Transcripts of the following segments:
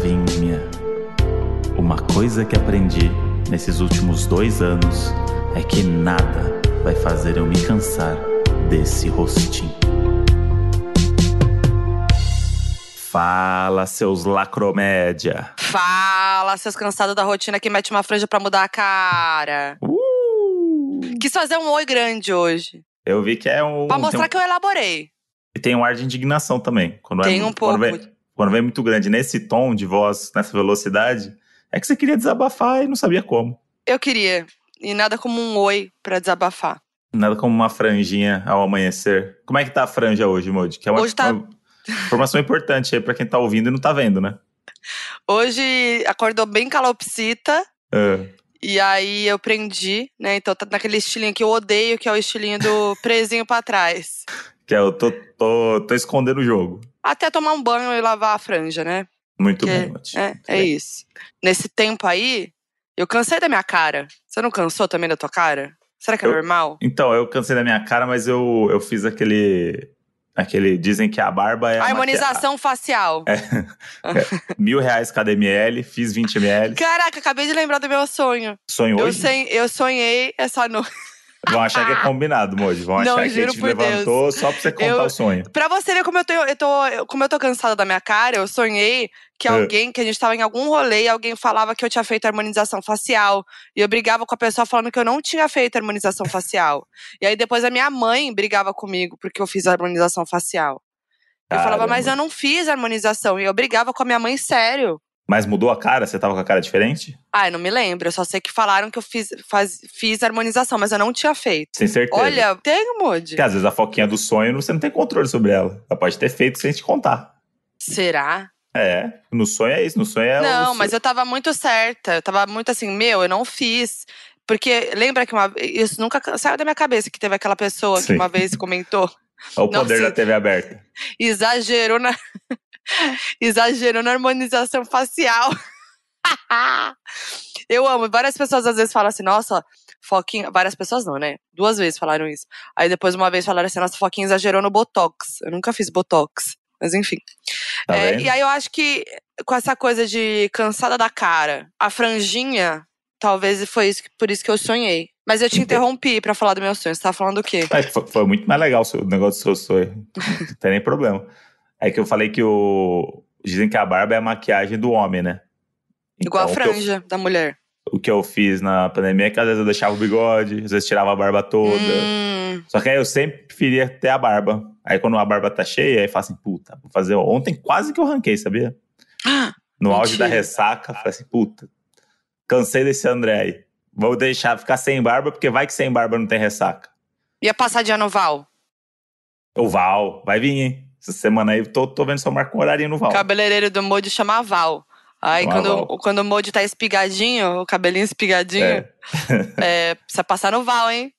Flavinha. Uma coisa que aprendi nesses últimos dois anos é que nada vai fazer eu me cansar desse rostinho. Fala, seus lacromédia. Fala, seus cansados da rotina que mete uma franja pra mudar a cara. Uh! Quis fazer um oi grande hoje. Eu vi que é um. Pra mostrar um- que eu elaborei. E tem um ar de indignação também. Quando Tem é, um quando pouco. Vem, quando vem muito grande nesse tom de voz, nessa velocidade, é que você queria desabafar e não sabia como. Eu queria. E nada como um oi pra desabafar. Nada como uma franjinha ao amanhecer. Como é que tá a franja hoje, Modi? Que é uma, Hoje tá- uma informação importante aí pra quem tá ouvindo e não tá vendo, né? Hoje acordou bem calopsita. Ah, E aí eu prendi, né? Então tá naquele estilinho que eu odeio, que é o estilinho do presinho pra trás. que é, eu tô, tô, tô escondendo o jogo. Até tomar um banho e lavar a franja, né? Muito bem. É, é bem. isso. Nesse tempo aí, eu cansei da minha cara. Você não cansou também da tua cara? Será que é Eu- normal? Então, eu cansei da minha cara, mas eu, eu fiz aquele. Aquele. Dizem que a barba é. a Harmonização facial. maquia- Mil reais cada ml, fiz 20 ml. Caraca, acabei de lembrar do meu sonho. Sonho Eu, hoje? sei- eu sonhei essa noite. Vão achar que é combinado, Moji. Vão Não, achar que a gente levantou só pra você contar Eu- o sonho. Pra você ver como eu, tô, eu tô, como eu tô cansada da minha cara, eu sonhei que É. alguém, que a gente tava em algum rolê e alguém falava que eu tinha feito harmonização facial. E eu brigava com a pessoa falando que eu não tinha feito harmonização facial. E aí depois a minha mãe brigava comigo porque eu fiz harmonização facial. Eu falava, mas eu não fiz harmonização. E eu brigava com a minha mãe sério. Mas mudou a cara? Você tava com a cara diferente? Ai, não me lembro. Eu só sei que falaram que eu fiz, faz- fiz harmonização, mas eu não tinha feito. Sem certeza. Olha, tenho, Moody. Porque às vezes a foquinha do sonho você não tem controle sobre ela. Ela pode ter feito sem te contar. Será? É, no sonho é isso. No sonho é Não, o mas eu tava muito certa. Eu tava muito assim, meu, eu não fiz. Porque lembra que uma isso nunca ca- saiu da minha cabeça que teve aquela pessoa Sim. que uma vez comentou, É o poder Não, da. TV aberta. exagerou na exagerou na harmonização facial. eu amo. Várias pessoas às vezes falam assim, nossa, Foquinha. Várias pessoas não, né? Duas vezes falaram isso. Aí depois, uma vez, falaram assim, nossa, Foquinha exagerou no Botox. Eu nunca fiz Botox. Mas enfim. Tá É, e aí eu acho que com essa coisa de cansada da cara, a franjinha, talvez foi isso, por isso que eu sonhei. Mas eu te interrompi pra falar do meu sonho. Você tá falando do quê? Foi, muito mais legal o o negócio do seu sonho. Não tem nem problema. É que eu falei que o. Dizem que a barba é a maquiagem do homem, né? Igual a Então, que eu- franja da mulher. o que eu fiz na pandemia é que às vezes eu deixava o bigode, às vezes tirava a barba toda. Hum, Só que aí eu sempre preferia ter a barba. Aí quando a barba tá cheia, aí fala assim, puta, vou fazer. Ontem quase que eu ranquei, sabia? No auge da Mentira. ressaca, falei assim, puta, cansei desse André aí. Vou deixar ficar sem barba, porque vai que sem barba não tem ressaca. Ia passar de ano Val. O Val, vai vir, hein? Essa semana aí, eu tô, tô vendo eu marco um horário no Val. O cabeleireiro do Modi chama Val. Aí quando, Val. quando o Modi tá espigadinho, o cabelinho espigadinho, É. é, precisa passar no Val, hein?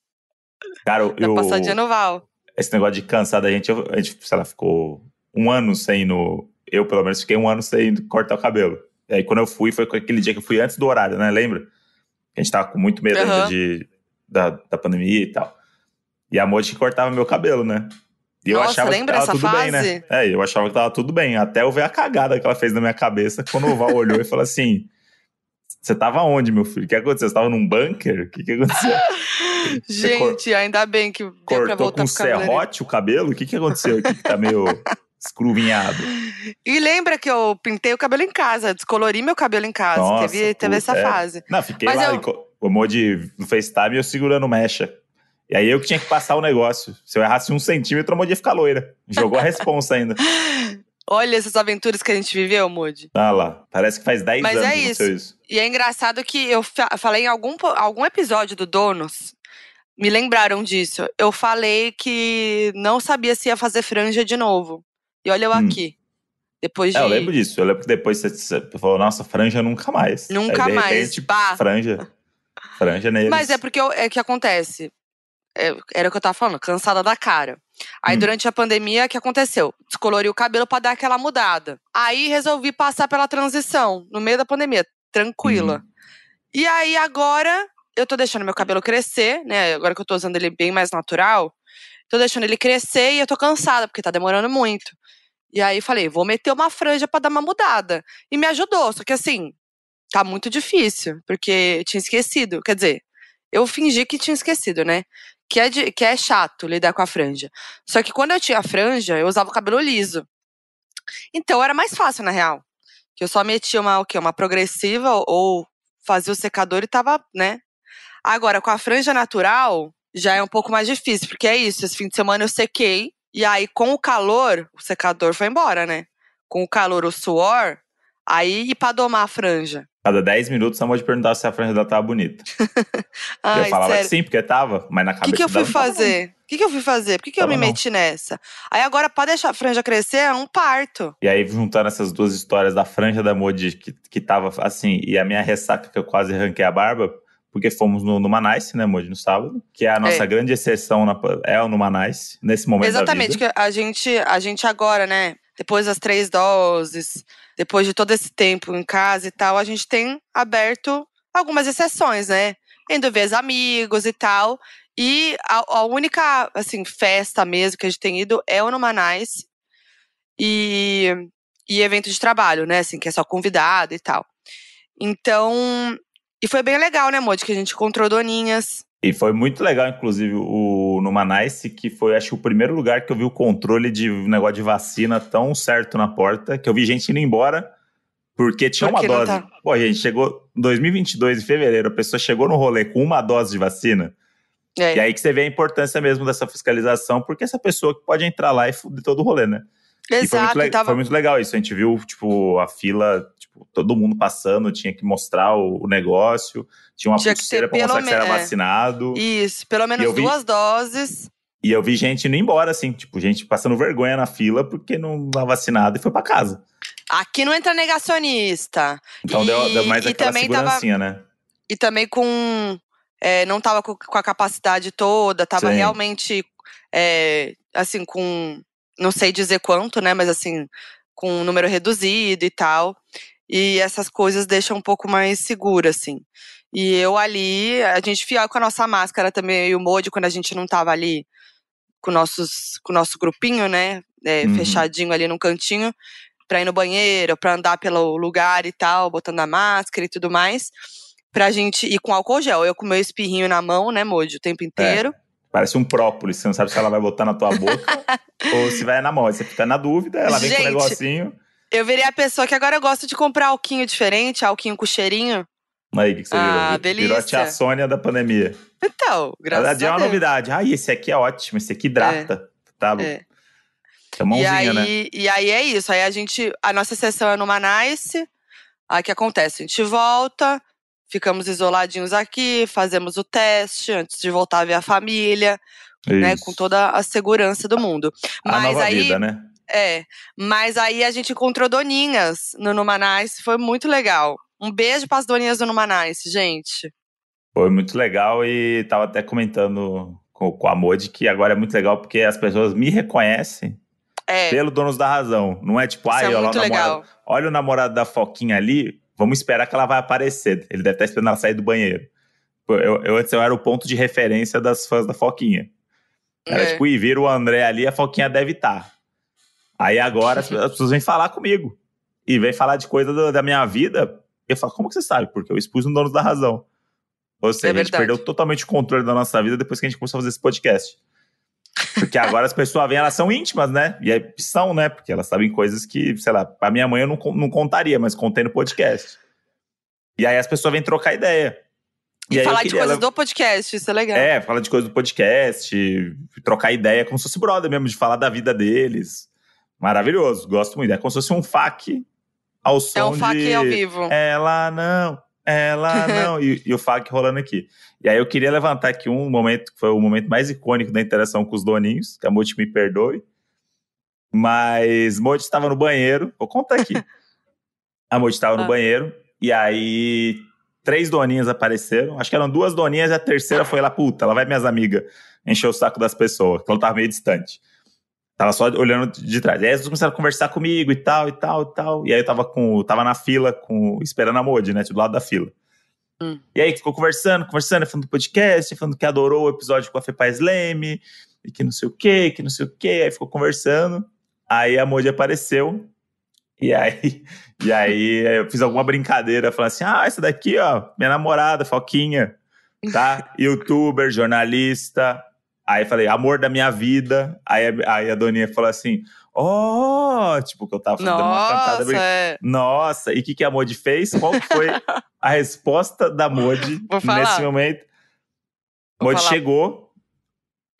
Cara, Dá eu, passadinha no Val. esse negócio de cansar da gente, eu- a gente, sei lá, ficou um ano sem ir no. Eu, pelo menos, fiquei um ano sem cortar o cabelo. E aí, quando eu fui, foi aquele dia que eu fui antes do horário, né? Lembra? A gente tava com muito medo Aham. de, da, da pandemia e tal. E a Moji que cortava meu cabelo, né? E eu Nossa, achava que lembra tava essa tudo bem, fase? né? É, eu achava que tava tudo bem. Até eu ver a cagada que ela fez na minha cabeça quando o Val olhou e falou assim: Você tava onde, meu filho? O que aconteceu? Você tava num bunker? O que, que aconteceu? Você cor- Gente, ainda bem que deu pra Cortou voltar com cabeleireiro. serrote o cabelo? O que, que aconteceu aqui que tá meio escruvinhado? E lembra que eu pintei o cabelo em casa, descolori meu cabelo em casa. Nossa, teve teve essa é. fase. Não, fiquei Mas lá, eu- enco- o Modi no FaceTime e eu segurando mecha. E aí eu que tinha que passar o negócio. Se eu errasse um centímetro, a Modi ia ficar loira. Jogou a responsa ainda. Olha essas aventuras que a gente viveu, Moody. Ah lá, parece que faz 10 Mas anos é que aconteceu isso. E é engraçado que eu fa- falei em algum, algum episódio do Donos, me lembraram disso. Eu falei que não sabia se ia fazer franja de novo. E olha eu Hum. aqui. Depois de. É, eu lembro disso. Eu lembro que depois você, falou, nossa, franja nunca mais. Nunca Aí, mais. repente, Pá. franja. Franja neles. Mas é porque eu- é que acontece. É, era o que eu tava falando, cansada da cara. Aí Hum. durante a pandemia, o que aconteceu? Descolori o cabelo pra dar aquela mudada. Aí resolvi passar pela transição, no meio da pandemia, tranquila. Uhum. E aí agora eu tô deixando meu cabelo crescer, né? Agora que eu tô usando ele bem mais natural, tô deixando ele crescer e eu tô cansada, porque tá demorando muito. E aí falei, vou meter uma franja para dar uma mudada. E me ajudou, só que assim, tá muito difícil, porque eu tinha esquecido. Quer dizer, eu fingi que tinha esquecido, né? Que é, de, que é chato lidar com a franja. Só que quando eu tinha franja, eu usava o cabelo liso. Então era mais fácil, na real. Que eu só metia uma, o quê? uma progressiva ou fazia o secador e tava, né? Agora, com a franja natural, já é um pouco mais difícil, porque é isso. Esse fim de semana eu sequei, e aí com o calor, o secador foi embora, né? Com o calor, o suor, aí e pra domar a franja. Cada 10 minutos a moça perguntava se a franja dela tava bonita. Ai, eu falava sério. que sim, porque tava, mas na cabeça que, que eu fui fazer? O que, que eu fui fazer? Por que, que eu me não. meti nessa? Aí agora, pra deixar a franja crescer, é um parto. E aí, juntando essas duas histórias da franja da Modi, que, que tava assim, e a minha ressaca que eu quase arranquei a barba, porque fomos no, no Manice, né, Modi, no sábado, que é a nossa É. grande exceção, na, é o no Manice, nesse momento Exatamente, da vida. que a gente, a gente agora, né? Depois das três doses, depois de todo esse tempo em casa e tal, a gente tem aberto algumas exceções, né? Indo ver os amigos e tal. E a, a única, assim, festa mesmo que a gente tem ido é o Numanais e, e evento de trabalho, né? Assim, que é só convidado e tal. Então, e foi bem legal, né, Modi? Que a gente encontrou doninhas. E foi muito legal, inclusive, o no Manice, que foi, acho o primeiro lugar que eu vi o controle de negócio de vacina tão certo na porta, que eu vi gente indo embora, porque tinha Porque uma dose. tá. Pô, gente, chegou em 2022, em fevereiro, a pessoa chegou no rolê com uma dose de vacina, É. E aí que você vê a importância mesmo dessa fiscalização, porque essa pessoa que pode entrar lá e fuder todo o rolê, né? e foi muito, Exato, le- tava foi muito legal isso. A gente viu, tipo, a fila, tipo, todo mundo passando, tinha que mostrar o, o negócio, tinha uma Tinha pulseira pra mostrar que você era é. vacinado. E... Isso, pelo menos eu vi- duas doses. eu vi gente indo embora, assim, tipo, gente passando vergonha na fila porque não estava vacinado e foi pra casa. Aqui não entra negacionista. Então E- deu, deu mais e aquela também tava- segurancinha, né? E também com. é, não tava com, com a capacidade toda, tava Sim. realmente. é, assim, com. Não sei dizer quanto, né? Mas assim, com um número reduzido e tal. E essas coisas deixam um pouco mais seguro, assim. E eu ali, a gente fiel com a nossa máscara também, e o Modi, quando a gente não tava ali com, nossos, com o nosso grupinho, né? é, Uhum. Fechadinho ali no cantinho, pra ir no banheiro, pra andar pelo lugar e tal, botando a máscara e tudo mais. Pra gente ir com álcool gel. Eu com meu espirrinho na mão, né, Modi, o tempo inteiro. Parece um própolis, você não sabe se ela vai botar na tua boca ou se vai na mão. Você fica na dúvida, ela vem com Gente, um negocinho. Eu virei a pessoa que agora eu gosto de comprar alquinho diferente, alquinho com cheirinho. Aí, o que, que você Ah, virou? Virou a tia delícia. Sônia da pandemia. Então, graças a é uma Deus. novidade. Ah, esse aqui é ótimo, esse aqui hidrata. Tá, É. é mãozinha, e, aí, né? e aí é isso. Aí a gente. A nossa sessão é no Manice. Aí o que acontece? A gente volta, ficamos isoladinhos aqui, fazemos o teste antes de voltar a ver a família, né? Isso. Com toda a segurança do mundo. A Mas nova aí. vida, né? É. Mas aí a gente encontrou doninhas no Numanice, foi muito legal. Um beijo pras doninhas do Numanice, gente. Foi muito legal e tava até comentando com, com a Modi que agora é muito legal porque as pessoas me reconhecem É, pelo Donos da Razão. Não é tipo, ai, é olha, o namorado, olha o namorado da Foquinha ali, vamos esperar que ela vai aparecer. Ele deve estar esperando ela sair do banheiro. Eu, eu antes eu era o ponto de referência das fãs da Foquinha. Era É. tipo, e vira o André ali, a Foquinha deve estar. Aí agora as, as pessoas vêm falar comigo. E vêm falar de coisa do- da minha vida. Eu falo, como que você sabe? Porque eu expus no Donos da Razão. Ou seja, É a gente verdade. perdeu totalmente o controle da nossa vida depois que a gente começou a fazer esse podcast. Porque agora as pessoas vêm, elas são íntimas, né? E aí são, né? Porque elas sabem coisas que, sei lá, pra minha mãe eu não, não contaria, mas contei no podcast. E aí as pessoas vêm trocar ideia. E, eu falar de coisas levar- do podcast, isso é legal. é, fala de coisa do podcast, trocar ideia como se fosse brother mesmo, de falar da vida deles. Maravilhoso, gosto muito. É como se fosse um FAQ ao som É um fac de... ao vivo. Ela não, ela não. e, e o FAQ rolando aqui. E aí eu queria levantar aqui um momento, que foi o momento mais icônico da interação com os doninhos, que a Mote me perdoe. Mas Mote estava no banheiro, vou contar aqui. a Mote estava no Ah. banheiro, e aí três doninhas apareceram. Acho que eram duas doninhas e a terceira foi lá, puta, ela vai minhas amigas encher o saco das pessoas, que ela tava meio distante. Tava só olhando de trás. E aí eles começaram a conversar comigo e tal, e tal, e tal. E aí eu tava, com, tava na fila, com, esperando a Modi, né? Do lado da fila. Hum. E aí ficou conversando, conversando, falando do podcast, falando que adorou o episódio com a Fepa Slame, e que não sei o quê, que não sei o quê. Aí ficou conversando. Aí a Modi apareceu. E aí, e aí eu fiz alguma brincadeira, falando assim: ah, essa daqui, ó, minha namorada, Foquinha, tá? Youtuber, jornalista. Aí falei, amor da minha vida. Aí, aí a Doninha falou assim: ó, oh! tipo, que eu tava fazendo Nossa, uma cantada. brin- é. Nossa, e o que, que a Modi fez? Qual foi a resposta da Modi nesse momento? Vou Modi falar. chegou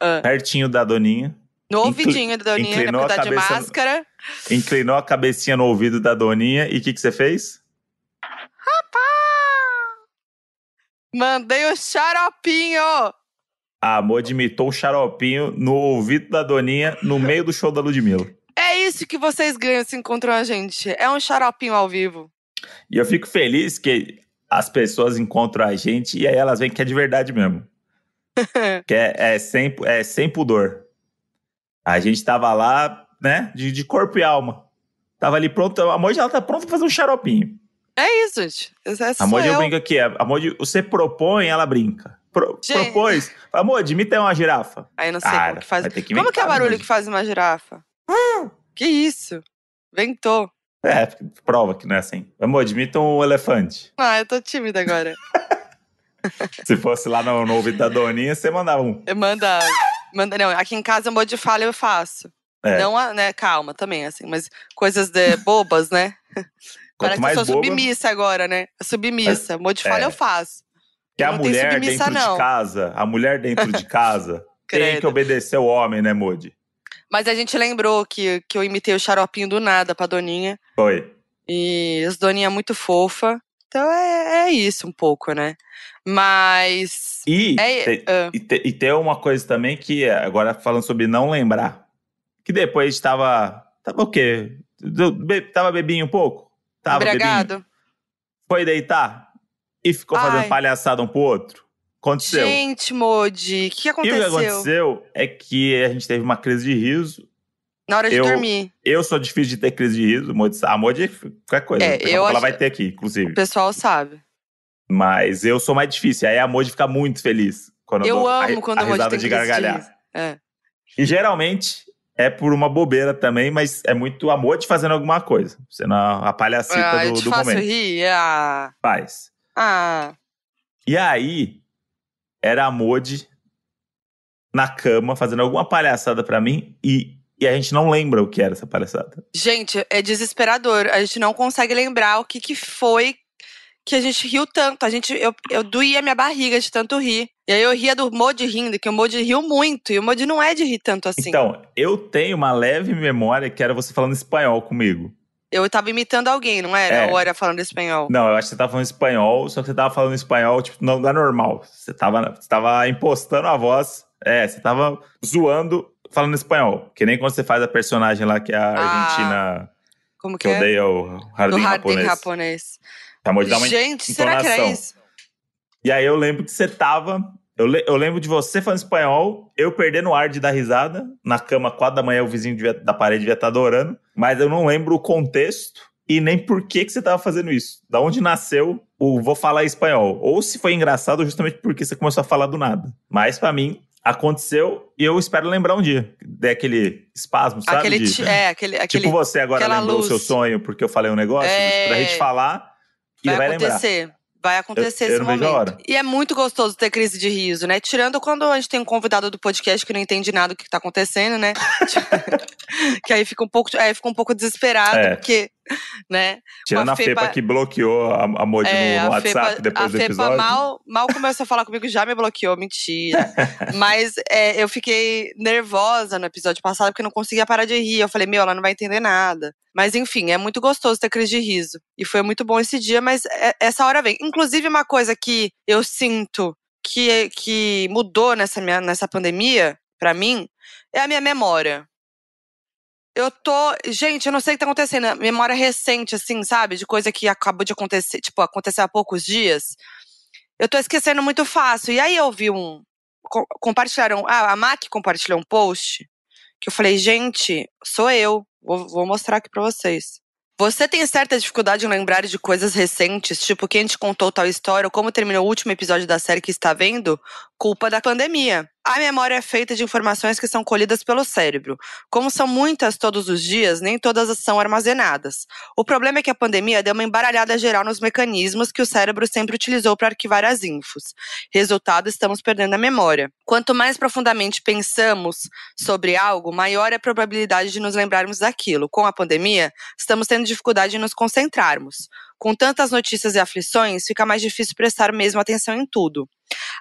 Ah. pertinho da Doninha, No ouvidinho da Doninha, inclinou a tá de cabeça no- máscara. inclinou a cabecinha no ouvido da Doninha e o que, que você fez? Mandei o xaropinho! A Modi imitou o xaropinho no ouvido da Doninha no meio do show da Ludmilla. É isso que vocês ganham se encontram a gente. É um xaropinho ao vivo. E eu fico feliz que as pessoas encontram a gente e aí elas veem que é de verdade mesmo. que é, é, sem, é sem pudor. A gente tava lá, né, de, de corpo e alma. Tava ali pronto, a Moji ela tá pronta pra fazer um xaropinho. É isso, gente. Essa A sou Moji eu eu. brinco aqui, a Moji, você propõe, ela brinca. Pro, propôs, imita aí uma girafa. Aí não sei Cara, como que faz. que como que é o barulho que faz uma girafa? Que isso? Ventou. É, prova que não é assim. Moji, imita um elefante. Ah, eu tô tímida agora. Se fosse lá no, no ouvido da Doninha, você mandava um. Eu Manda. Manda, não, aqui em casa, um de fala eu faço. É. Não, a- né, calma também, assim, mas coisas de bobas, né? Parece que eu sou boba- submissa agora, né? Submissa. Um de fala É. eu faço. Que a mulher submissa, dentro não. de casa, a mulher dentro de casa tem que obedecer o homem, né, Moody? Mas a gente lembrou que, que eu imitei o xaropinho do nada pra Doninha. Foi. E as Doninha é muito fofa. Então é, é isso um pouco, né? Mas. E, É, te- ah. e, te- e tem uma coisa também que, agora falando sobre não lembrar, que depois a gente tava. Tava o quê? Be- Tava bebinho um pouco? Tava embriagado. Foi deitar e ficou fazendo Ai. palhaçada um pro outro? Aconteceu. Gente, Modi, o que e o que aconteceu? aconteceu é que a gente teve uma crise de riso. Na hora de Eu- dormir. Eu sou difícil de ter crise de riso. Modi- A Modi, qualquer coisa. É, a eu ela acho- vai ter aqui, inclusive. O pessoal sabe. Mas eu sou mais difícil. Aí a Moji fica muito feliz. Quando Eu a- amo quando a o Modi tem de de gargalhar. É. E geralmente é por uma bobeira também, mas é muito a Moji fazendo alguma coisa. Sendo a, a palhacita Ah, eu do, te do faço momento. rir? Ah. Faz. Ah. E aí, era a Moji na cama fazendo alguma palhaçada pra mim e, e a gente não lembra o que era essa palhaçada. Gente, é desesperador. A gente não consegue lembrar o que, que foi que a gente riu tanto. A gente, eu, eu doía minha barriga de tanto rir. E aí eu ria do Modi rindo, que o Modi riu muito. E o Modi não é de rir tanto assim. Então, eu tenho uma leve memória que era você falando espanhol comigo. Eu tava imitando alguém, não era? É. Ou era falando espanhol? Não, eu acho que você tava falando espanhol, só que você tava falando espanhol, tipo, não é normal. Você tava, você tava impostando a voz. É, você tava zoando falando espanhol. Que nem quando você faz a personagem lá, que é a Ah, argentina Como que que é? odeia o Do Hardin Hardin japonês. japonês. Acabou de dar uma Gente, será que era isso? E aí eu lembro que você tava. Eu, le- eu lembro de você falando espanhol, eu perdendo o ar de dar risada. Na cama, quatro da manhã, o vizinho devia- da parede devia estar adorando. Mas eu não lembro o contexto e nem por que, que você tava fazendo isso. Da onde nasceu o vou falar espanhol. Ou se foi engraçado justamente porque você começou a falar do nada. Mas pra mim, aconteceu e eu espero lembrar um dia. Der aquele espasmo, sabe? Aquele, de- é, aquele, aquele Tipo você agora lembrou o seu sonho porque eu falei um negócio. É. Pra gente falar e vai vai lembrar. Vai acontecer Eu- eu esse momento. E é muito gostoso ter crise de riso, né? Tirando quando a gente tem um convidado do podcast que não entende nada do que tá acontecendo, né? que aí fica um pouco, aí fica um pouco desesperado, É. porque, né? Tirando a a Fepa, que bloqueou a, a Modi É, no, no a WhatsApp Fepa, depois a do Fepa episódio. mal, mal começou a falar comigo, já me bloqueou, mentira. Mas é, eu fiquei nervosa no episódio passado porque não conseguia parar de rir. Eu falei, meu, ela não vai entender nada. Mas enfim, é muito gostoso ter crise de riso. E foi muito bom esse dia, mas é- essa hora vem. Inclusive, uma coisa que eu sinto que, que mudou nessa, minha, nessa pandemia, pra mim, é a minha memória. Eu tô. Gente, eu não sei o que tá acontecendo. a Memória recente, assim, sabe? De coisa que acabou de acontecer, tipo, aconteceu há poucos dias. Eu tô esquecendo muito fácil. E aí eu vi um. co- Compartilharam. Ah, a Mac compartilhou um post que eu falei, gente, sou eu. Vou, vou mostrar aqui pra vocês. Você tem certa dificuldade em lembrar de coisas recentes, tipo quem te contou tal história ou como terminou o último episódio da série que está vendo? Culpa da pandemia. A memória é feita de informações que são colhidas pelo cérebro. Como são muitas todos os dias, nem todas são armazenadas. O problema é que a pandemia deu uma embaralhada geral nos mecanismos que o cérebro sempre utilizou para arquivar as infos. Resultado, estamos perdendo a memória. Quanto mais profundamente pensamos sobre algo, maior é a probabilidade de nos lembrarmos daquilo. Com a pandemia, estamos tendo dificuldade em nos concentrarmos. Com tantas notícias e aflições, fica mais difícil prestar mesmo atenção em tudo.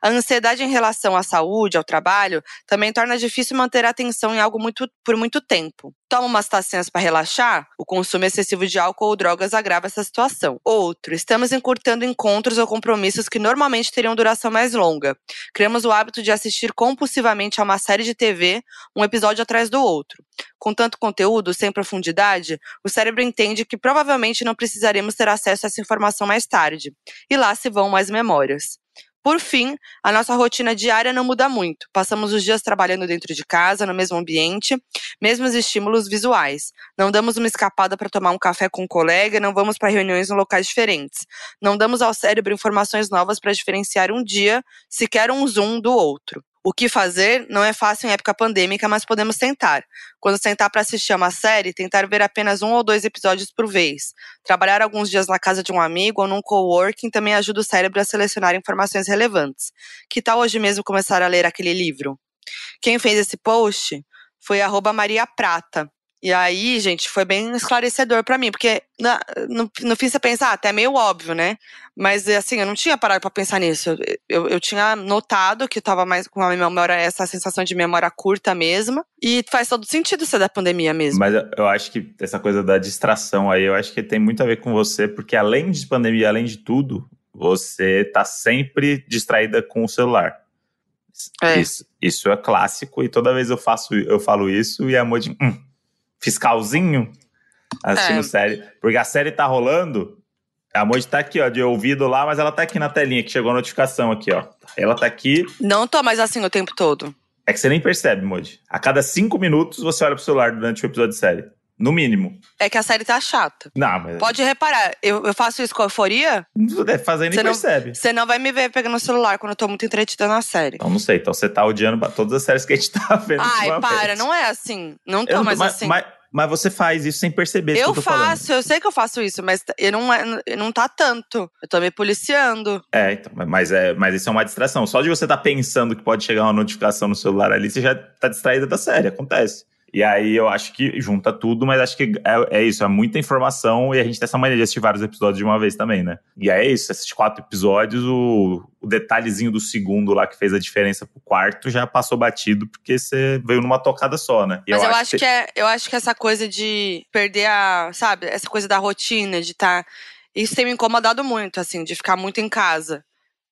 A ansiedade em relação à saúde, ao trabalho, também torna difícil manter a atenção em algo muito, por muito tempo. Toma umas tacinhas para relaxar? O consumo excessivo de álcool ou drogas agrava essa situação. Outro, estamos encurtando encontros ou compromissos que normalmente teriam duração mais longa. Criamos o hábito de assistir compulsivamente a uma série de TV, um episódio atrás do outro. Com tanto conteúdo, sem profundidade, o cérebro entende que provavelmente não precisaremos ter acesso a essa informação mais tarde. E lá se vão mais memórias. Por fim, a nossa rotina diária não muda muito. Passamos os dias trabalhando dentro de casa, no mesmo ambiente, mesmos estímulos visuais. Não damos uma escapada para tomar um café com um colega, não vamos para reuniões em locais diferentes. Não damos ao cérebro informações novas para diferenciar um dia, sequer um zoom do outro. O que fazer não é fácil em época pandêmica, mas podemos tentar. Quando sentar para assistir uma série, tentar ver apenas um ou dois episódios por vez. Trabalhar alguns dias na casa de um amigo ou num coworking também ajuda o cérebro a selecionar informações relevantes. Que tal hoje mesmo começar a ler aquele livro? Quem fez esse post foi Maria Prata. E aí, gente, foi bem esclarecedor para mim, porque na, no, no fim você pensa, ah, até meio óbvio, né? Mas assim, eu não tinha parado para pensar nisso. Eu, eu tinha notado que eu tava mais com a memória, essa sensação de memória curta mesmo. E faz todo sentido ser da pandemia mesmo. Mas eu acho que essa coisa da distração aí, eu acho que tem muito a ver com você, porque além de pandemia, além de tudo, você tá sempre distraída com o celular. É. Isso, isso é clássico, e toda vez eu faço, eu falo isso e a Moji, hum, fiscalzinho assistindo é. série. Porque a série tá rolando, a Moji tá aqui, ó, de ouvido lá, mas ela tá aqui na telinha, que chegou a notificação aqui, ó. Ela tá aqui. Não tô mais assim o tempo todo. É que você nem percebe, Moji. A cada cinco minutos você olha pro celular durante o episódio de série. No mínimo. É que a série tá chata. Não, mas. Pode reparar, eu, eu faço isso com euforia. É, fazendo e percebe. Você não vai me ver pegando o celular quando eu tô muito entretida na série. Então não sei. Então você tá odiando todas as séries que a gente tá vendo. Ai, para, não é assim. Não tô eu, mais mas, assim. Mas, mas você faz isso sem perceber. Eu, eu faço, falando. eu sei que eu faço isso, mas eu não, é, não tá tanto. Eu tô me policiando. É, então, mas, é, mas isso é uma distração. Só de você estar tá pensando que pode chegar uma notificação no celular ali, você já tá distraída da série, acontece. E aí eu acho que junta tudo, mas acho que é, é, isso, é muita informação e a gente tem essa maneira de assistir vários episódios de uma vez também, né? E aí é isso, esses quatro episódios, o, o detalhezinho do segundo lá que fez a diferença pro quarto já passou batido porque você veio numa tocada só, né? E mas eu, eu acho, acho que, que é, eu acho que essa coisa de perder a, sabe, essa coisa da rotina, de estar. Tá, isso tem me incomodado muito, assim, de ficar muito em casa.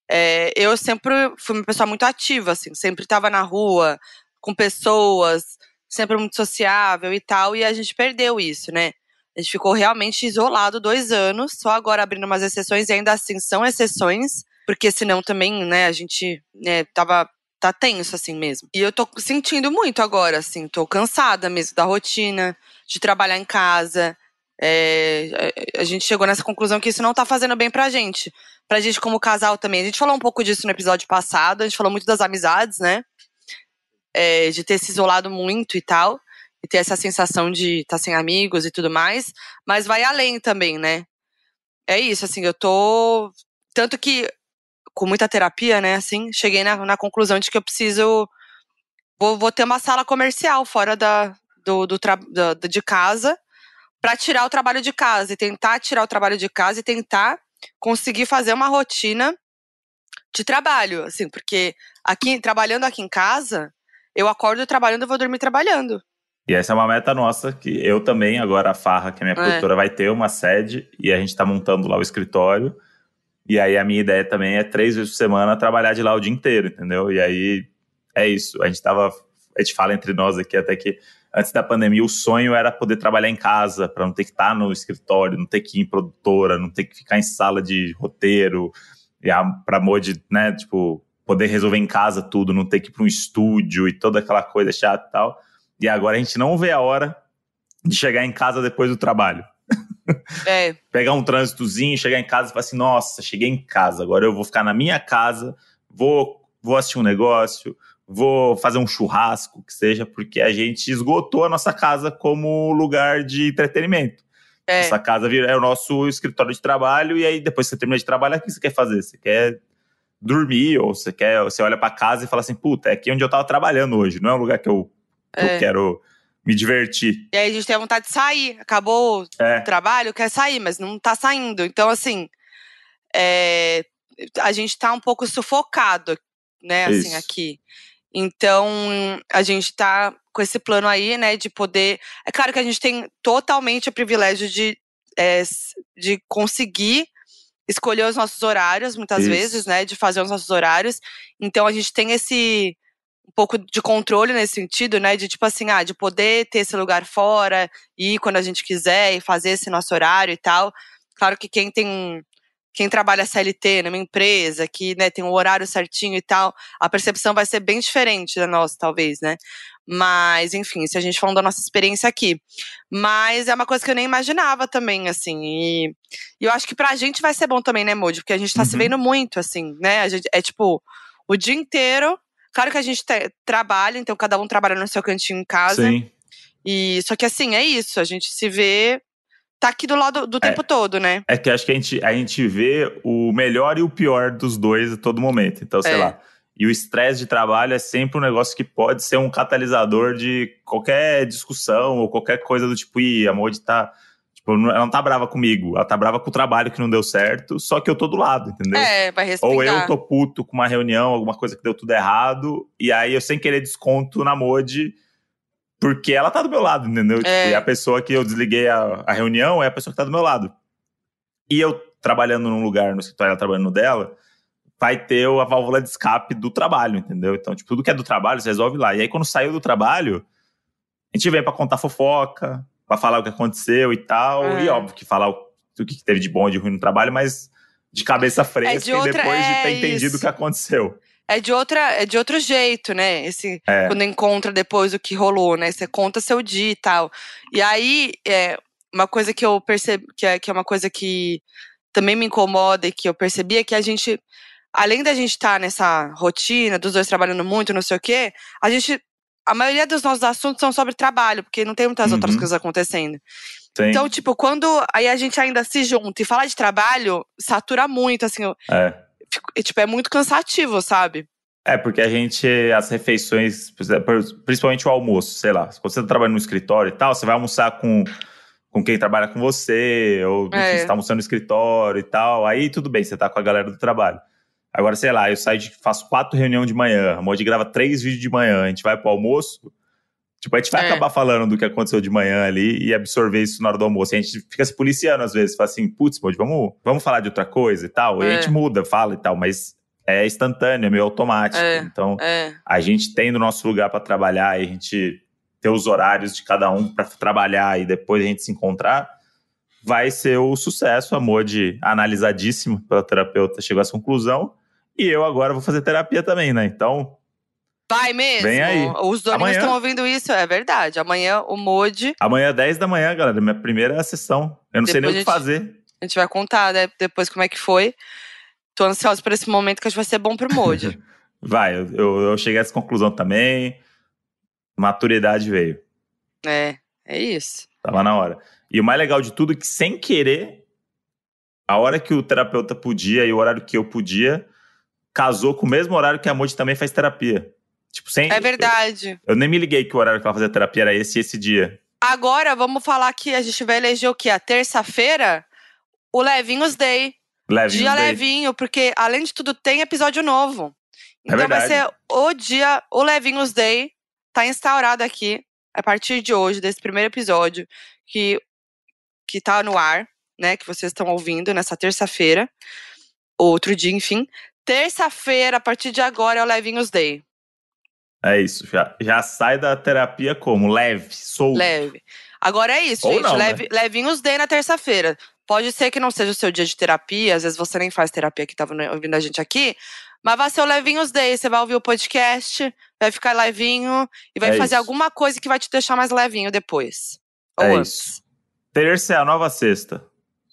É, eu sempre fui uma pessoa muito ativa, assim, sempre estava na rua, com pessoas sempre muito sociável e tal, e a gente perdeu isso, né? A gente ficou realmente isolado dois anos, só agora abrindo umas exceções, e ainda assim são exceções, porque senão também, né, a gente né, tava tá tenso assim mesmo. E eu tô sentindo muito agora, assim, tô cansada mesmo da rotina, de trabalhar em casa. É, a gente chegou nessa conclusão que isso não tá fazendo bem pra gente. Pra gente como casal também. A gente falou um pouco disso no episódio passado, a gente falou muito das amizades, né? É, de ter se isolado muito e tal, e ter essa sensação de estar tá sem amigos e tudo mais, mas vai além também, né? É isso, assim, eu tô. Tanto que, com muita terapia, né, assim, cheguei na, na conclusão de que eu preciso. Vou, vou ter uma sala comercial fora da, do, do, de casa para tirar o trabalho de casa e tentar tirar o trabalho de casa e tentar conseguir fazer uma rotina de trabalho, assim, porque aqui trabalhando aqui em casa, eu acordo trabalhando, eu vou dormir trabalhando. E essa é uma meta nossa, que eu também, agora a Farra, que é minha é. produtora, vai ter uma sede e a gente está montando lá o escritório. E aí a minha ideia também é três vezes por semana trabalhar de lá o dia inteiro, entendeu? E aí é isso. A gente tava. A gente fala entre nós aqui até que antes da pandemia o sonho era poder trabalhar em casa, para não ter que estar tá no escritório, não ter que ir em produtora, não ter que ficar em sala de roteiro, e a, pra de, né, tipo, poder resolver em casa tudo, não ter que ir para um estúdio e toda aquela coisa chata e tal. E agora a gente não vê a hora de chegar em casa depois do trabalho. É. Pegar um trânsitozinho, chegar em casa e falar assim: nossa, cheguei em casa, agora eu vou ficar na minha casa, vou vou assistir um negócio, vou fazer um churrasco, que seja, porque a gente esgotou a nossa casa como lugar de entretenimento. É. Essa casa é o nosso escritório de trabalho, e aí depois que você termina de trabalhar, o que você quer fazer? Você quer dormir, ou você quer, você olha para casa e fala assim, puta, é aqui onde eu tava trabalhando hoje, não é um lugar que eu, que é. eu quero me divertir. E aí a gente tem a vontade de sair. Acabou é. o trabalho, quer sair, mas não tá saindo. Então, assim, é, a gente tá um pouco sufocado, né, assim, Isso. aqui. Então, a gente tá com esse plano aí, né, de poder. É claro que a gente tem totalmente o privilégio de, é, de conseguir escolher os nossos horários, muitas Isso. vezes, né, de fazer os nossos horários. Então, a gente tem esse um pouco de controle nesse sentido, né, de tipo assim, ah, de poder ter esse lugar fora, ir quando a gente quiser e fazer esse nosso horário e tal. Claro que quem tem quem trabalha CLT numa empresa, que né, tem um horário certinho e tal, a percepção vai ser bem diferente da nossa, talvez, né? Mas, enfim, se a gente falando da nossa experiência aqui. Mas é uma coisa que eu nem imaginava também, assim. E, e eu acho que pra gente vai ser bom também, né, Moody? Porque a gente tá uhum. se vendo muito, assim, né? A gente, é tipo, o dia inteiro. Claro que a gente te, trabalha, então cada um trabalha no seu cantinho em casa. Sim. E só que assim, é isso, a gente se vê tá aqui do lado do tempo é, todo, né? É que acho que a gente, a gente vê o melhor e o pior dos dois a todo momento. Então, sei é. lá. E o estresse de trabalho é sempre um negócio que pode ser um catalisador de qualquer discussão ou qualquer coisa do tipo, ih, a Modi tá. Tipo, ela não tá brava comigo, ela tá brava com o trabalho que não deu certo, só que eu tô do lado, entendeu? É, vai respeitar. Ou eu tô puto com uma reunião, alguma coisa que deu tudo errado, e aí eu sem querer desconto na Modi porque ela tá do meu lado, entendeu? Tipo, é. E a pessoa que eu desliguei a, a, reunião é a pessoa que tá do meu lado. E eu trabalhando num lugar, no escritório, ela trabalhando no dela, vai ter a válvula de escape do trabalho, entendeu? Então, tipo, tudo que é do trabalho, você resolve lá. E aí, quando saiu do trabalho, a gente vem para contar fofoca, para falar o que aconteceu e tal. É. E óbvio que falar o, o que teve de bom e de ruim no trabalho, mas de cabeça fresca é de outra, e depois de ter é entendido o que aconteceu é de outra é de outro jeito, né? Esse é. quando encontra depois o que rolou, né? Você conta seu dia e tal. E aí é uma coisa que eu percebo que é, que é uma coisa que também me incomoda e que eu percebi é que a gente além da gente estar tá nessa rotina dos dois trabalhando muito, não sei o quê, a gente a maioria dos nossos assuntos são sobre trabalho, porque não tem muitas uhum. outras coisas acontecendo. Sim. Então, tipo, quando aí a gente ainda se junta e fala de trabalho, satura muito, assim. É tipo, é muito cansativo, sabe? É, porque a gente, as refeições, principalmente o almoço, sei lá, quando você tá trabalhando no escritório e tal, você vai almoçar com, com quem trabalha com você, ou é. você tá almoçando no escritório e tal, aí tudo bem, você tá com a galera do trabalho. Agora, sei lá, eu saio de, faço quatro reuniões de manhã, a Modi grava três vídeos de manhã, a gente vai pro almoço, tipo, a gente vai é. acabar falando do que aconteceu de manhã ali e absorver isso na hora do almoço. E a gente fica se policiando às vezes, fala assim, putz, vamos, vamos falar de outra coisa e tal. É. E a gente é. muda, fala e tal, mas é instantâneo, é meio automático. É, então, é. a gente tem no nosso lugar para trabalhar e a gente ter os horários de cada um para trabalhar e depois a gente se encontrar, vai ser o sucesso. A Modi, analisadíssimo pela terapeuta, chegou a essa conclusão. E eu agora vou fazer terapia também, né? Então. Vai mesmo. Vem aí. Os donos estão ouvindo isso, é verdade. Amanhã o Modi. Amanhã, 10 da manhã, galera, minha primeira sessão. Eu não depois sei nem o que fazer. A gente vai contar né, depois como é que foi. Tô ansiosa por esse momento que acho que vai ser bom pro Moji. vai, eu, eu cheguei a essa conclusão também. Maturidade veio. É, é isso. Tava na hora. E o mais legal de tudo é que, sem querer, a hora que o terapeuta podia e o horário que eu podia, casou com o mesmo horário que a Moji também faz terapia. Tipo, sem. É verdade. Eu, eu, nem me liguei que o horário que ela fazia terapia era esse e esse dia. Agora, vamos falar que a gente vai eleger o quê? A terça-feira? O Levinhos Day. Levinho dia day. levinho, porque além de tudo tem episódio novo. É então é vai ser o dia, o Levinhos Day, tá instaurado aqui a partir de hoje, desse primeiro episódio, que, que tá no ar, né? Que vocês estão ouvindo nessa terça-feira. Outro dia, enfim. Terça-feira, a partir de agora, é o Levinhos Day. É isso, já, já sai da terapia como? Leve, solto. Leve. Agora é isso, Ou gente. Não, leve, né? Levinhos Day na terça-feira. Pode ser que não seja o seu dia de terapia, às vezes você nem faz terapia que tava ouvindo a gente aqui, mas vai ser o Levinhos Day. Você vai ouvir o podcast, vai ficar levinho e vai é fazer isso. alguma coisa que vai te deixar mais levinho depois. Ou é antes. Isso. Terça é a nova sexta.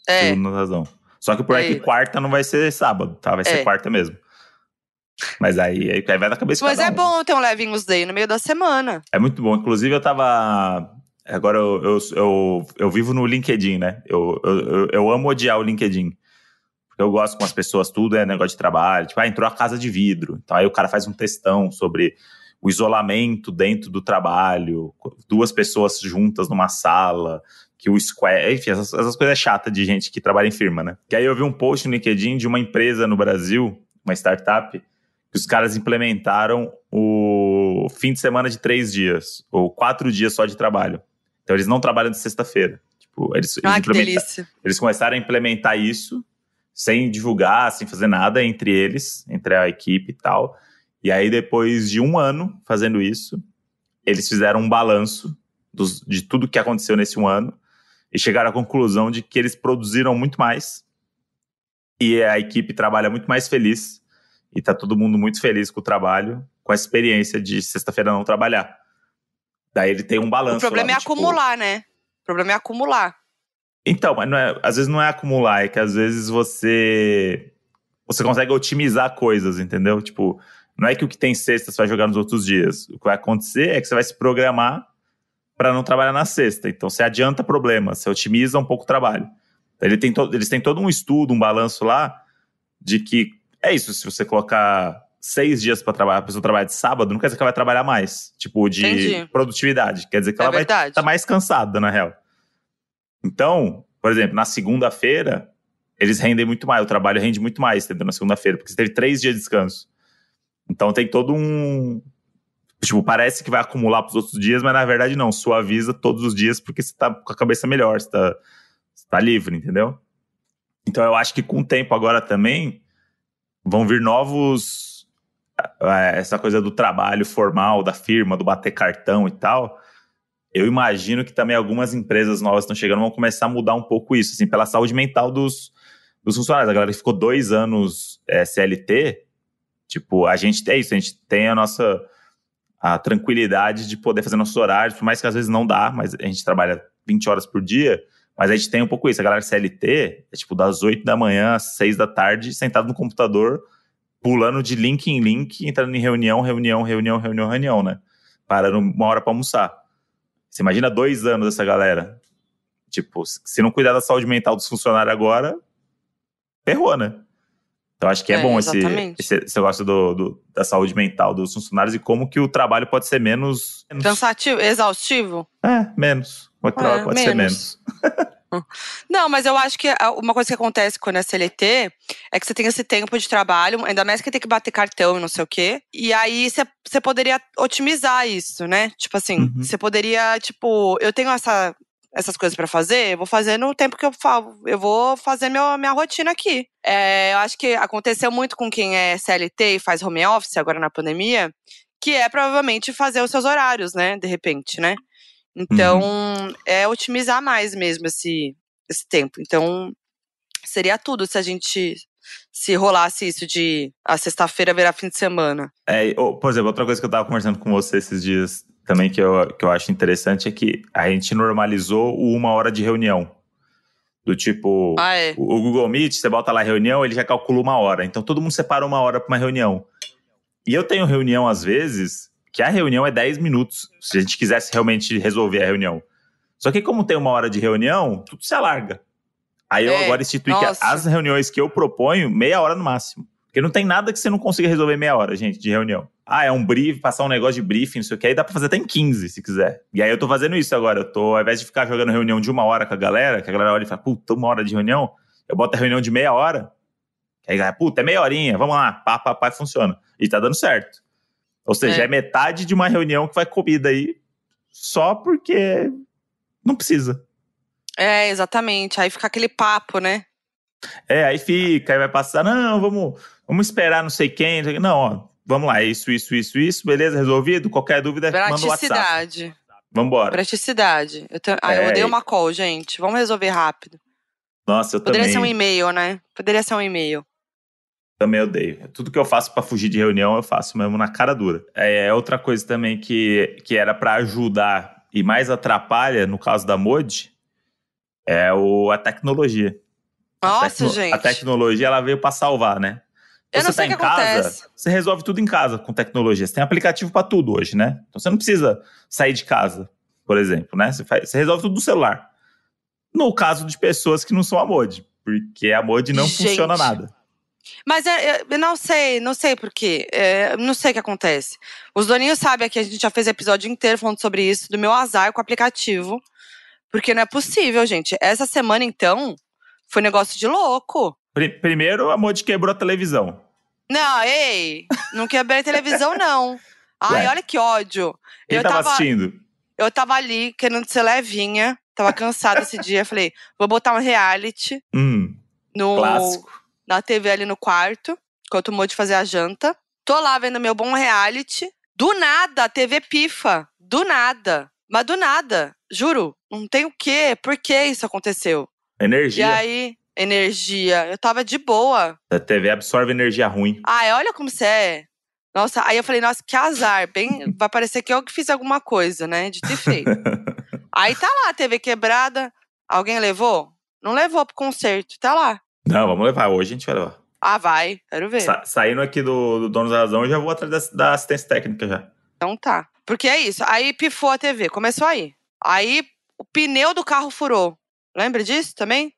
É. Segundo razão. Só que por é. aqui quarta não vai ser sábado, tá? Vai ser é. quarta mesmo. Mas aí, aí vai da cabeça Mas é um. bom ter um Levinhos Day no meio da semana. É muito bom. Inclusive, eu tava. Agora eu, eu, eu, eu vivo no LinkedIn, né? Eu, eu, eu amo odiar o LinkedIn. Porque eu gosto com as pessoas, tudo é negócio de trabalho. Tipo, ah, entrou a casa de vidro. Então aí o cara faz um textão sobre o isolamento dentro do trabalho, duas pessoas juntas numa sala, que o Square, enfim, essas, essas coisas chatas de gente que trabalha em firma, né? Que aí eu vi um post no LinkedIn de uma empresa no Brasil, uma startup, que os caras implementaram o fim de semana de três dias, ou quatro dias só de trabalho. Então eles não trabalham de sexta-feira. Tipo, eles, Ah, eles, que delícia. eles começaram a implementar isso sem divulgar, sem fazer nada entre eles, entre a equipe e tal. E aí, depois de um ano fazendo isso, eles fizeram um balanço dos, de tudo que aconteceu nesse um ano e chegaram à conclusão de que eles produziram muito mais e a equipe trabalha muito mais feliz e tá todo mundo muito feliz com o trabalho, com a experiência de sexta-feira não trabalhar. Daí ele tem um balanço. O problema lá, é tipo, acumular, né? O problema é acumular. Então, mas não é, às vezes não é acumular, é que às vezes você você consegue otimizar coisas, entendeu? Tipo, não é que o que tem sexta você vai jogar nos outros dias. O que vai acontecer é que você vai se programar para não trabalhar na sexta. Então, você adianta problemas, você otimiza um pouco o trabalho. Ele tem to, eles têm todo um estudo, um balanço lá, de que é isso, se você colocar seis dias para trabalhar, a pessoa trabalha de sábado, não quer dizer que ela vai trabalhar mais. Tipo, de Entendi. produtividade. Quer dizer que É ela vai verdade. estar mais cansada, na real. Então, por exemplo, na segunda-feira, eles rendem muito mais, o trabalho rende muito mais, entendeu? Na segunda-feira, porque você teve três dias de descanso. Então tem todo um. Tipo, parece que vai acumular para os outros dias, mas na verdade não. Suaviza todos os dias porque você tá com a cabeça melhor, você tá, você tá livre, entendeu? Então eu acho que com o tempo agora também vão vir novos. Essa coisa do trabalho formal, da firma, do bater cartão e tal. Eu imagino que também algumas empresas novas estão chegando vão começar a mudar um pouco isso, assim, pela saúde mental dos, dos funcionários. A galera que ficou dois anos eh, CLT, tipo, a gente é isso, a gente tem a nossa a tranquilidade de poder fazer nossos horários, por mais que às vezes não dá, mas a gente trabalha 20 horas por dia, mas a gente tem um pouco isso. A galera CLT é tipo das 8 da manhã às 6 da tarde, sentado no computador, pulando de link em link, entrando em reunião, reunião, reunião, reunião, reunião, né? Parando uma hora para almoçar. Você imagina dois anos dessa galera. Tipo, se não cuidar da saúde mental dos funcionários agora, ferrou, né? Então acho que é, É, bom esse, esse, esse negócio do, do- da saúde mental dos funcionários e como que o trabalho pode ser menos. menos Cansativo, exaustivo. é, menos. É o É, pode ser menos. menos. Não, mas eu acho que a- uma coisa que acontece quando é CLT é que você tem esse tempo de trabalho, ainda mais que tem que bater cartão e não sei o quê. E aí você- você poderia otimizar isso, né? Tipo assim, Uhum. você poderia, tipo, eu tenho essa, essas coisas pra fazer, eu vou fazer no tempo que eu falo. Eu vou fazer meu, minha rotina aqui. É, eu acho que aconteceu muito com quem é CLT e faz home office agora na pandemia, que é provavelmente fazer os seus horários, né? De repente, né? Então, é otimizar mais mesmo esse, esse tempo. Então, seria tudo se a gente se rolasse isso de a sexta-feira virar fim de semana. É, ou, por exemplo, outra coisa que eu tava conversando com você esses dias também que eu, que eu acho interessante é que a gente normalizou o uma hora de reunião. Do tipo, Ah, é. o o Google Meet, você bota lá reunião, ele já calcula uma hora. Então todo mundo separa uma hora para uma reunião. E eu tenho reunião, às vezes, que a reunião é 10 minutos, se a gente quisesse realmente resolver a reunião. Só que como tem uma hora de reunião, tudo se alarga. Aí eu É, agora instituí que nossa. as reuniões que eu proponho, meia hora no máximo. Porque não tem nada que você não consiga resolver meia hora, gente, de reunião. Ah, é um brief, passar um negócio de briefing, não sei o que, aí dá pra fazer até em 15, se quiser. E aí eu tô fazendo isso agora. Eu tô, ao invés de ficar jogando reunião de uma hora com a galera, que a galera olha e fala, puta, uma hora de reunião, eu boto a reunião de meia hora. Que aí, galera, puta, é meia horinha, vamos lá, pá, pá, pá, funciona. E tá dando certo. Ou seja, É. é, metade de uma reunião que vai comida aí, só porque não precisa. É, exatamente. Aí fica aquele papo, né? É, aí fica, aí vai passar, não, vamos, vamos esperar não sei quem. não ó, vamos lá, isso, isso, isso, isso, beleza, resolvido? Qualquer dúvida, manda o WhatsApp. Praticidade. Vambora. Praticidade. Eu, te- ah, eu É. odeio uma call, gente. Vamos resolver rápido. Nossa, eu Poderia ser um também, e-mail, né? Poderia ser um e-mail. Também odeio. Tudo que eu faço pra fugir de reunião, eu faço mesmo na cara dura. É, outra coisa também que, que era pra ajudar e mais atrapalha, no caso da Modi, é o, a tecnologia. A Nossa, tecno- gente. A tecnologia, ela veio pra salvar, né? Eu você tá em casa, acontece. você resolve tudo em casa com tecnologia. Você tem aplicativo pra tudo hoje, né? Então você não precisa sair de casa, por exemplo, né? Você, faz- você resolve tudo no celular. No caso de pessoas que não são a Modi, porque a Modi não Gente. funciona nada. Mas eu, eu- eu não sei, não sei por quê. É, não sei o que acontece. Os doninhos sabem que a gente já fez episódio inteiro falando sobre isso, do meu azar com o aplicativo. Porque não é possível, gente. Essa semana, então, foi negócio de louco. Pri- Primeiro, a Modi quebrou a televisão. Não, ei, não quebrei a televisão, não. Ai, Ué. olha que ódio. Quem eu tava tava, assistindo? eu tava ali querendo ser levinha, tava cansada esse dia. Falei, vou botar um reality Hum, no, clássico. Na TV ali no quarto, enquanto o Moody fazer a janta. Tô lá vendo meu bom reality. Do nada, a TV pifa. Do nada. Mas do nada. Juro. Não tem o quê. Por que isso aconteceu? E Energia. aí, energia. Eu tava de boa. A TV absorve energia ruim. Ai, olha como você é. Nossa, aí eu falei, nossa, que azar. Bem, vai parecer que eu que fiz alguma coisa, né? De ter feito. aí tá lá, a TV quebrada. Alguém levou? Não levou pro concerto. Tá lá. Não, vamos levar. Hoje a gente vai levar. Ah, vai. Quero ver. Sa- saindo aqui do, do Dono da Razão, eu já vou atrás da, da assistência técnica já. Então tá. Porque é isso. Aí pifou a TV, começou aí. Aí o pneu do carro furou. Lembra disso também?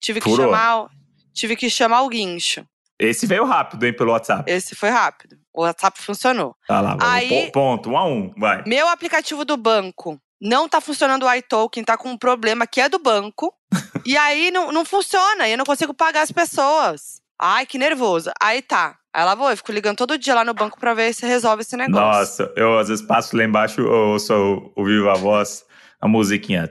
Tive que Furou. chamar, o- tive que chamar o guincho. Esse veio rápido, hein, pelo WhatsApp. Esse foi rápido. O WhatsApp funcionou. Tá lá, vamos. Aí- po- Ponto, um a um, vai. Meu aplicativo do banco não tá funcionando o iToken, tá com um problema que é do banco. e aí não, não funciona, e eu não consigo pagar as pessoas. Ai, que nervoso. Aí tá. Aí lá vou, eu fico ligando todo dia lá no banco pra ver se resolve esse negócio. Nossa, eu às vezes passo lá embaixo, eu ouço o, o Viva Voz, a musiquinha.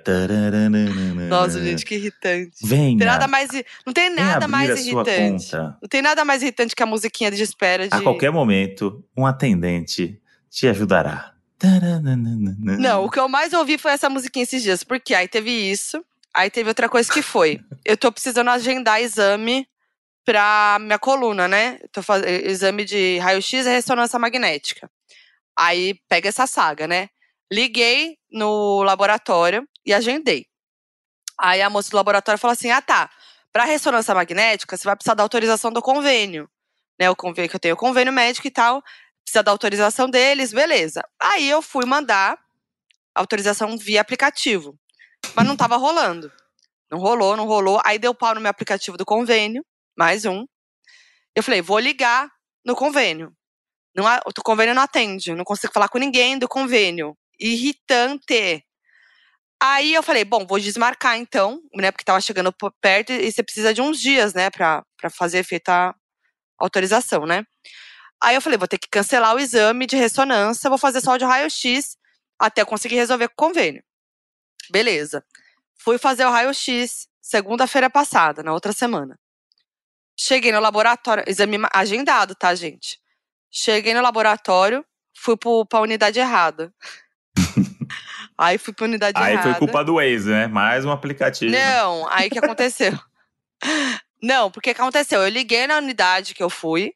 Nossa, gente, que irritante. Tem nada mais, não tem nada mais a irritante. Não tem nada mais irritante que a musiquinha de espera de. A qualquer momento, um atendente te ajudará. Não, o que eu mais ouvi foi essa musiquinha esses dias. Porque aí teve isso. Aí teve outra coisa que foi. Eu tô precisando agendar exame pra minha coluna, né? Tô fazendo exame de raio-x e ressonância magnética. Aí pega essa saga, né? Liguei no laboratório e agendei. Aí a moça do laboratório falou assim: ah, tá. Pra ressonância magnética, você vai precisar da autorização do convênio. Né, o convênio que eu tenho, o convênio médico e tal. Precisa da autorização deles, beleza. Aí eu fui mandar autorização via aplicativo. Mas não tava rolando. Não rolou, não rolou. Aí deu pau no meu aplicativo do convênio, mais um. Eu falei, vou ligar no convênio. Não, o convênio não atende, não consigo falar com ninguém do convênio. Irritante. Aí eu falei, bom, vou desmarcar então, né? Porque tava chegando perto e você precisa de uns dias, né, pra, pra fazer efeito a autorização, né? Aí eu falei, vou ter que cancelar o exame de ressonância, vou fazer só o de raio-x até eu conseguir resolver com o convênio. Beleza. Fui fazer o raio-x segunda-feira passada, na outra semana. Cheguei no laboratório, exame agendado, tá, gente? Cheguei no laboratório, fui pro, pra unidade errada. Aí fui pra unidade Aí errada. foi culpa do Waze, né? Mais um aplicativo. Não, aí que aconteceu? Não, porque que aconteceu? Eu liguei na unidade que eu fui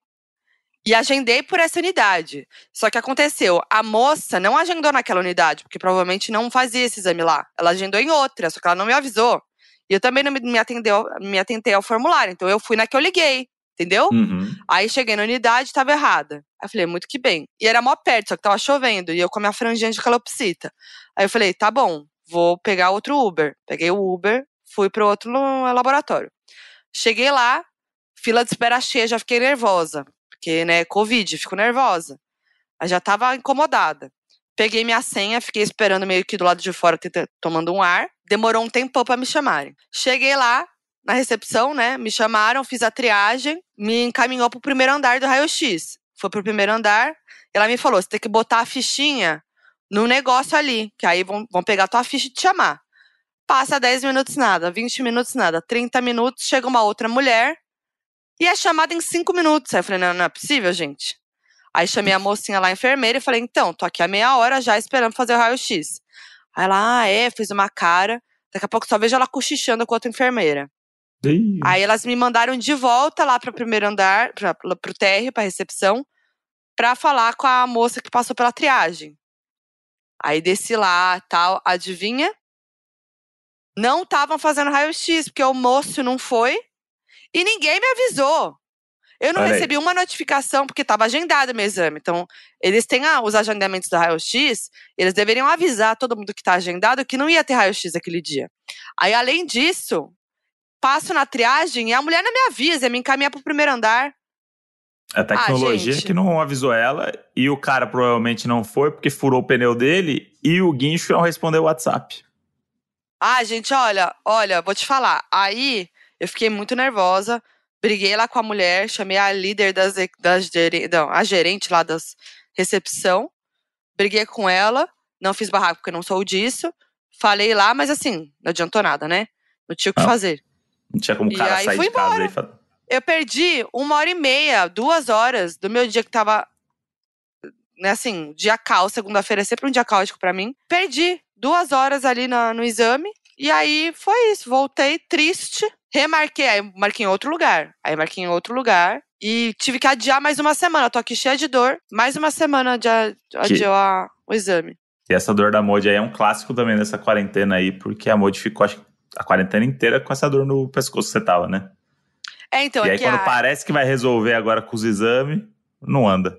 e agendei por essa unidade. Só que aconteceu, a moça não agendou naquela unidade, porque provavelmente não fazia esse exame lá. Ela agendou em outra, só que ela não me avisou. E eu também não me, atendeu, me atentei ao formulário, então eu fui na que eu liguei, entendeu? Uhum. Aí cheguei na unidade, tava errada. Aí eu falei, muito que bem. E era mó perto, só que tava chovendo. E eu com a minha franjinha de calopsita. Aí eu falei, tá bom, vou pegar outro Uber. Peguei o Uber, fui pro outro laboratório. Cheguei lá, fila de espera cheia, já fiquei nervosa. Porque, né, Covid, fico nervosa. Aí já tava incomodada. Peguei minha senha, fiquei esperando meio que do lado de fora, tomando um ar. Demorou um tempão pra me chamarem. Cheguei lá, na recepção, né? Me chamaram, fiz a triagem, me encaminhou pro primeiro andar do raio-x. Foi pro primeiro andar, ela me falou: você tem que botar a fichinha no negócio ali, que aí vão, vão pegar tua ficha e te chamar. Passa 10 minutos nada, 20 minutos nada, 30 minutos, chega uma outra mulher e é chamada em 5 minutos. Aí eu falei: não, não é possível, gente. Aí chamei a mocinha lá, a enfermeira, e falei: então, tô aqui há meia hora já esperando fazer o raio-x. Aí ela, ah, é, fiz uma cara. Daqui a pouco só vejo ela cochichando com outra enfermeira. Ih, Aí elas me mandaram de volta lá para o primeiro andar, para o térreo, para recepção, para falar com a moça que passou pela triagem. Aí desci lá, tal, adivinha? Não estavam fazendo raio-x, porque o moço não foi e ninguém me avisou. Eu não Olha aí. recebi uma notificação porque estava agendado meu exame. Então, eles têm ah, os agendamentos do raio-x, eles deveriam avisar todo mundo que está agendado que não ia ter raio-x aquele dia. Aí, além disso, passo na triagem e a mulher não me avisa, me encaminha pro primeiro andar. A tecnologia gente. que não avisou ela e o cara provavelmente não foi porque furou o pneu dele e o guincho não respondeu o WhatsApp. Ah, gente, olha, olha, vou te falar. Aí eu fiquei muito nervosa, briguei lá com a mulher, chamei a líder das, das não, a gerente lá das recepção, briguei com ela, não fiz barraco porque não sou disso, falei lá, mas assim, não adiantou nada, né? Não tinha o que Ah. fazer. Não tinha como o E cara aí sair fui de casa embora. e falar. Eu perdi uma hora e meia, duas horas do meu dia que tava. Né, assim, dia cal, segunda-feira é sempre um dia caótico pra mim. Perdi duas horas ali na- no exame. E aí foi isso. Voltei triste. Remarquei. Aí marquei em outro lugar. Aí marquei em outro lugar. E tive que adiar mais uma semana. Eu tô aqui cheia de dor. Mais uma semana de a- adiou a- o exame. E essa dor da Modi aí é um clássico também dessa quarentena aí, porque a Modi ficou acho, que, a quarentena inteira com essa dor no pescoço que você tava, né? É, então, e é aí que quando a- parece que vai resolver agora com os exames, não anda.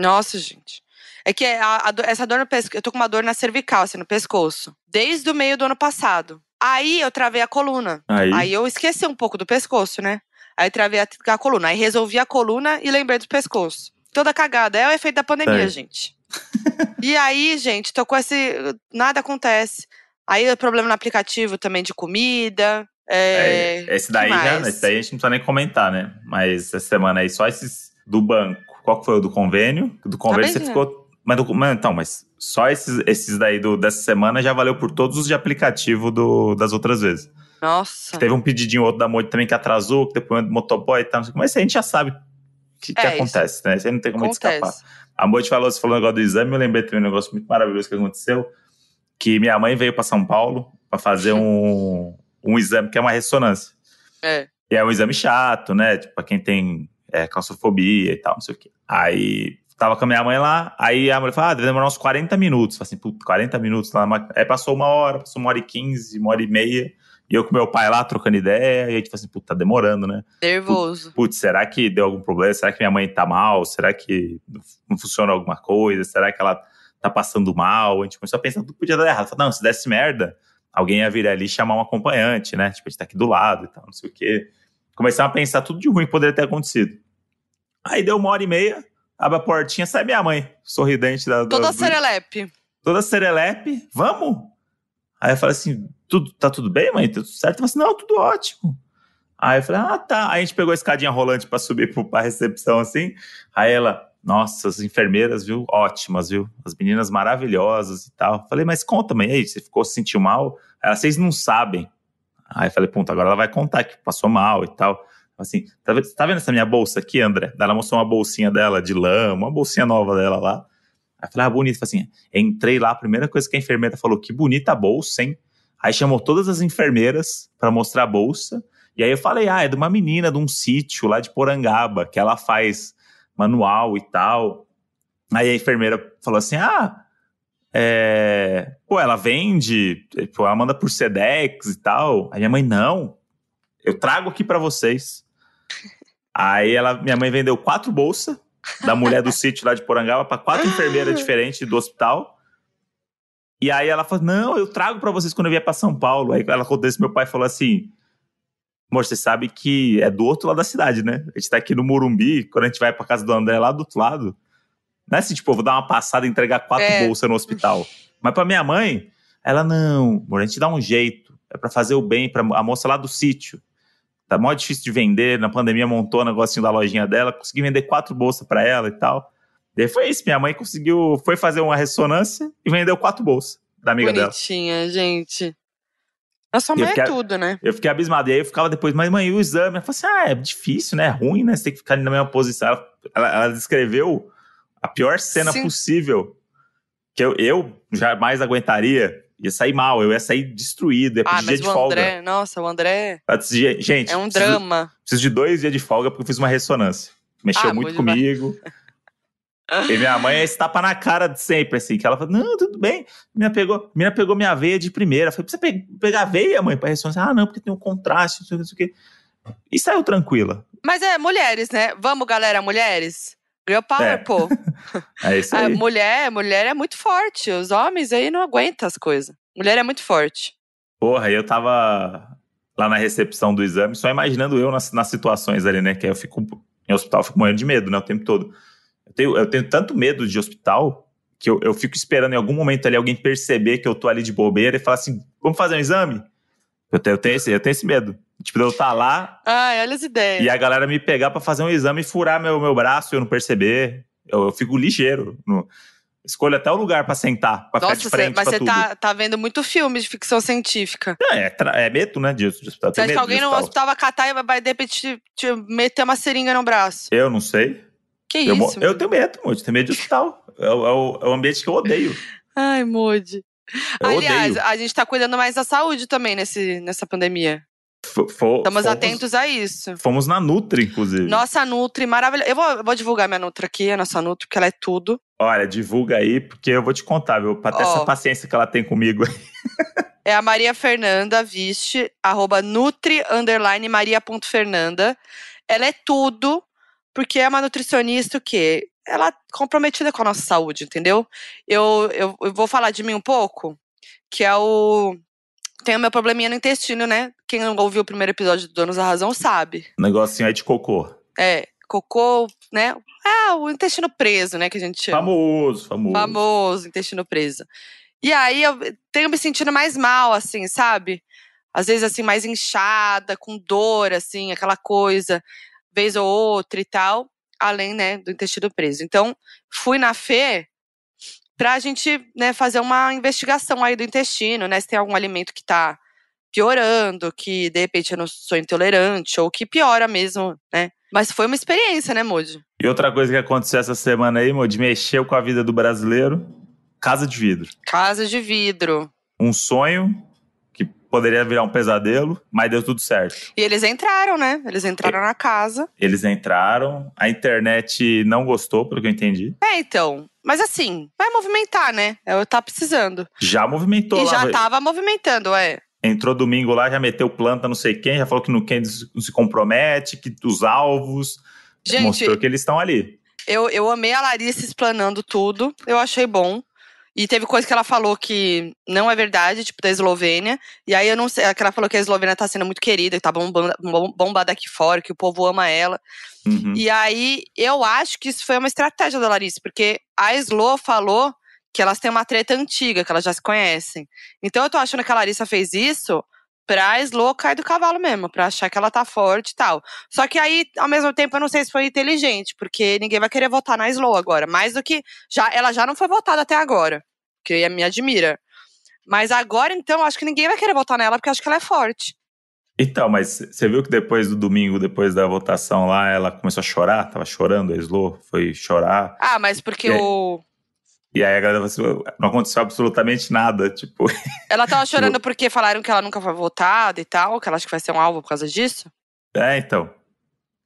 Nossa, gente. É que a- a do- essa dor no pescoço. Eu tô com uma dor na cervical, assim, no pescoço. Desde o meio do ano passado. Aí eu travei a coluna. Aí, Aí eu esqueci um pouco do pescoço, né? Aí travei a, a coluna. Aí resolvi a coluna e lembrei do pescoço. Toda cagada. É o efeito da pandemia, Sei. gente. e aí, gente, tô com esse. Nada acontece. Aí o problema no aplicativo também de comida. É, é, esse daí já, esse daí a gente não precisa nem comentar, né? Mas essa semana aí, só esses do banco. Qual que foi o do convênio? Do convênio você bem, né? ficou. Mas, mas então, mas só esses, esses daí do, dessa semana já valeu por todos os de aplicativo do, das outras vezes. Nossa. Teve um pedidinho outro da Modi também que atrasou, que depois do motoboy e tal, que, mas isso a gente já sabe o que, que É, isso acontece, né? Isso aí não tem como escapar. A Modi falou, você falou o negócio do exame, eu lembrei também um negócio muito maravilhoso que aconteceu, que minha mãe veio para São Paulo para fazer um, um exame que é uma ressonância. É. E é um exame chato, né? Tipo, pra quem tem é, claustrofobia e tal, não sei o quê. Aí tava com a minha mãe lá, aí a mulher falou, ah, deve demorar uns 40 minutos. Falei assim, puta, 40 minutos lá na. Aí passou uma hora, passou uma hora e 15, uma hora e meia. E eu com meu pai lá trocando ideia, e a gente falou assim, puta, tá demorando, né? Nervoso. Putz, será que deu algum problema? Será que minha mãe tá mal? Será que não funciona alguma coisa? Será que ela tá passando mal? A gente começou a pensar tudo podia dar errado. Falei, não, se desse merda, alguém ia vir ali e chamar um acompanhante, né? Tipo, a gente tá aqui do lado e tal, não sei o quê. Começamos a pensar tudo de ruim que poderia ter acontecido. Aí deu uma hora e meia, abre a portinha, sai minha mãe, sorridente da. da- Toda do- serelepe. toda serelepe, vamos? Aí eu falei assim, tudo, tá tudo bem, mãe? Tá tudo certo? Ela assim, não, tudo ótimo. Aí eu falei, ah, tá. Aí a gente pegou a escadinha rolante pra subir pro- pra recepção, assim. Aí ela, nossa, as enfermeiras, viu? Ótimas, viu? As meninas maravilhosas e tal. Falei, mas conta, mãe, aí, você ficou, se sentiu mal? Ela, vocês não sabem. Aí eu falei, ponto, agora ela vai contar que passou mal e tal. Assim, tá tá vendo essa minha bolsa aqui, André? Ela mostrou uma bolsinha dela de lã, uma bolsinha nova dela lá. Aí eu falei, ah, bonito. Falei assim, entrei lá, a primeira coisa que a enfermeira falou, que bonita bolsa, hein? Aí chamou todas as enfermeiras pra mostrar a bolsa. E aí eu falei, ah, é de uma menina de um sítio lá de Porangaba, que ela faz manual e tal. Aí a enfermeira falou assim, ah, é... pô, ela vende, pô, ela manda por Sedex e tal. Aí minha mãe, não, eu trago aqui pra vocês. Aí ela, minha mãe vendeu quatro bolsas da mulher do sítio lá de Porangaba para quatro enfermeiras diferentes do hospital. E aí ela falou: Não, eu trago para vocês quando eu vier para São Paulo. Aí ela contou isso, meu pai falou assim: Amor, você sabe que é do outro lado da cidade, né? A gente tá aqui no Morumbi, quando a gente vai pra casa do André lá do outro lado. Não é assim, tipo, eu vou dar uma passada e entregar quatro É. bolsas no hospital. Mas pra minha mãe, ela, não, amor, a gente dá um jeito. É pra fazer o bem pra a moça lá do sítio. Tá mó difícil de vender. Na pandemia montou o negocinho da lojinha dela, consegui vender quatro bolsas pra ela e tal. Daí foi isso, minha mãe conseguiu, foi fazer uma ressonância e vendeu quatro bolsas da amiga dela. Bonitinha, gente. A sua eu mãe é fiquei- tudo, né? Eu fiquei abismado. E aí eu ficava depois, mas mãe, e o exame? Ela falou assim: ah, é difícil, né? É ruim, né? Você tem que ficar ali na mesma posição. Ela, ela, ela descreveu a pior cena Sim. possível que eu, eu jamais aguentaria. Ia sair mal, eu ia sair destruído, ia Ah, pedir dia mas de o folga. André, nossa, o André Gente, é um preciso, drama. preciso de dois dias de folga porque eu fiz uma ressonância. Mexeu Ah, muito comigo. E minha mãe é esse tapa na cara de sempre, assim, que ela falou, não, tudo bem. A menina pegou, a menina pegou minha veia de primeira. Eu Falei, precisa pe- pegar a veia, mãe, pra ressonância? Ah, não, porque tem um contraste, não sei o que. E saiu tranquila. Mas é, mulheres, né? Vamos, galera, mulheres? Girl power, É. pô. É isso A aí. mulher, mulher é muito forte. Os homens aí não aguentam as coisas. Mulher é muito forte. Porra, eu tava lá na recepção do exame, só imaginando eu nas, nas situações ali, né? Que eu fico em hospital, eu fico morrendo de medo, né? O tempo todo. Eu tenho, eu tenho tanto medo de hospital que eu, eu fico esperando em algum momento ali alguém perceber que eu tô ali de bobeira e falar assim: vamos fazer um exame? Eu tenho, eu tenho, esse, eu tenho esse medo. Tipo, de eu estar lá Ai, olha as ideias. e a galera me pegar pra fazer um exame e furar meu, meu braço e eu não perceber. Eu, eu fico ligeiro. No- escolho até o lugar pra sentar, pra ficar Nossa, de cê- frente mas você tudo. tá, tá vendo muito filme de ficção científica. Não, é, é medo, né, disso, de hospital. Você acha que de alguém no hospital. vai catar e vai- de repente, te, te meter uma seringa no braço? Eu não sei. Que Eu, isso? eu tenho medo, eu tenho medo de hospital. É, o- é é ambiente que eu odeio. Ai, Moody. Eu Aliás, odeio. a gente tá cuidando mais da saúde também nesse, nessa pandemia. Estamos fomos- atentos a isso. Fomos na Nutri, inclusive. Nossa Nutri, maravilhosa. Eu vou, eu vou divulgar minha Nutri aqui, a nossa Nutri, porque ela é tudo. Olha, divulga aí, porque eu vou te contar, viu? Pra ter Ó. essa paciência que ela tem comigo. É a Maria Fernanda Viste, arroba Nutri, underline, Maria.fernanda. Ela é tudo, porque é uma nutricionista que ela é comprometida com a nossa saúde, entendeu? Eu, eu, eu vou falar de mim um pouco, que é o... Tem o meu probleminha no intestino, né? Quem não ouviu o primeiro episódio do Donos da Razão sabe. O negocinho aí de cocô. É, cocô, né? Ah, o intestino preso, né? Que a gente chama. Famoso, famoso. Famoso, intestino preso. E aí eu tenho me sentindo mais mal, assim, sabe? Às vezes, assim, mais inchada, com dor, assim, aquela coisa, vez ou outra e tal, além, né, do intestino preso. Então, fui na Fê pra gente, né, fazer uma investigação aí do intestino, né? Se tem algum alimento que tá piorando, que de repente eu não sou intolerante, ou que piora mesmo, né? Mas foi uma experiência, né, Moody? E outra coisa que aconteceu essa semana aí, Mod, mexeu com a vida do brasileiro. Casa de vidro. Casa de vidro. Um sonho que poderia virar um pesadelo, mas deu tudo certo. E eles entraram, né? Eles entraram na casa. Eles entraram, a internet não gostou, pelo que eu entendi. É, então. Mas assim, vai movimentar, né? Eu tá precisando. Já movimentou e lá. já vai- tava movimentando, é. Entrou domingo lá, já meteu planta, não sei quem, já falou que não, quem se compromete, que os alvos. Gente, mostrou que eles estão ali. eu, eu amei a Larissa explanando tudo. Eu achei bom. E teve coisa que ela falou que não é verdade, tipo da Eslovênia. E aí eu não sei, que ela falou que a Eslovênia tá sendo muito querida, que tá bombando, bom- bombada aqui fora, que o povo ama ela. Uhum. E aí, eu acho que isso foi uma estratégia da Larissa, porque a Slo falou que elas têm uma treta antiga, que elas já se conhecem. Então eu tô achando que a Larissa fez isso pra Slo cair do cavalo mesmo, pra achar que ela tá forte e tal. Só que aí, ao mesmo tempo, eu não sei se foi inteligente, porque ninguém vai querer votar na Slo agora. Mais do que. já Ela já não foi votada até agora, que me admira. Mas agora, então, eu acho que ninguém vai querer votar nela, porque eu acho que ela é forte. Então, mas você viu que depois do domingo, depois da votação lá, ela começou a chorar? Tava chorando, a Slo foi chorar. Ah, mas porque É. o. E aí a galera falou assim, não aconteceu absolutamente nada. Tipo, Ela tava chorando porque falaram que ela nunca foi votada e tal, que ela acha que vai ser um alvo por causa disso. é, então.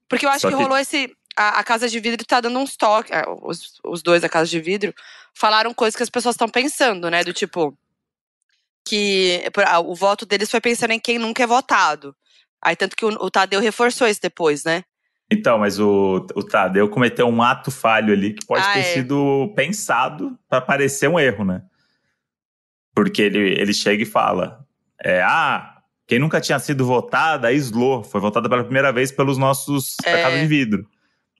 Porque eu acho que, que- rolou esse. A, a Casa de Vidro tá dando uns toques. é, Os, os dois da Casa de Vidro falaram coisas que as pessoas estão pensando, né? Do tipo. Que ah, o voto deles foi pensando em quem nunca é votado. Aí, tanto que o, o Tadeu reforçou isso depois, né? Então, mas o, o Tadeu cometeu um ato falho ali que pode Ah, ter é. sido pensado para parecer um erro, né? Porque ele, ele chega e fala: é, ah, quem nunca tinha sido votada, a Slo, foi votada pela primeira vez pelos nossos É. Casa de Vidro.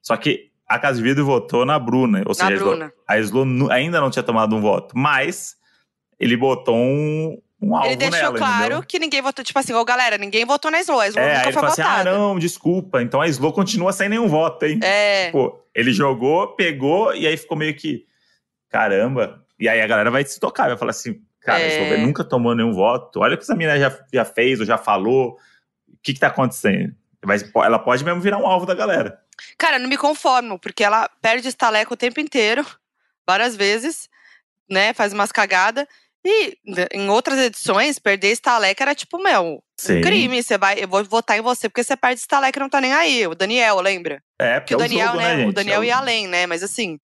Só que a Casa de Vidro votou na Bruna, ou seja, Slo, Bruna. a Slo ainda não tinha tomado um voto, mas ele botou um, um alvo Ele deixou nela, claro entendeu? que ninguém votou. Tipo assim, ô galera, ninguém votou na Slo. A Slo É, nunca ele foi falou assim: ah, votada. não, desculpa. Então a Slo continua sem nenhum voto, hein? É. Pô, ele jogou, pegou, e aí ficou meio que. Caramba. E aí a galera vai se tocar, vai falar assim: cara, É. a Eslovênia nunca tomou nenhum voto. Olha o que essa menina já, já fez ou já falou. O que, que tá acontecendo? Mas ela pode mesmo virar um alvo da galera. Cara, não me conformo, porque ela perde estaleco o tempo inteiro, várias vezes, né? Faz umas cagadas. E né, em outras edições, perder estaleco era tipo, meu, Sim. crime. Você vai, eu vou votar em você porque você perde estaleco e não tá nem aí. O Daniel, lembra? É, Porque porque o é o Daniel, jogo, né? né, o Daniel é ia além, né? Mas assim.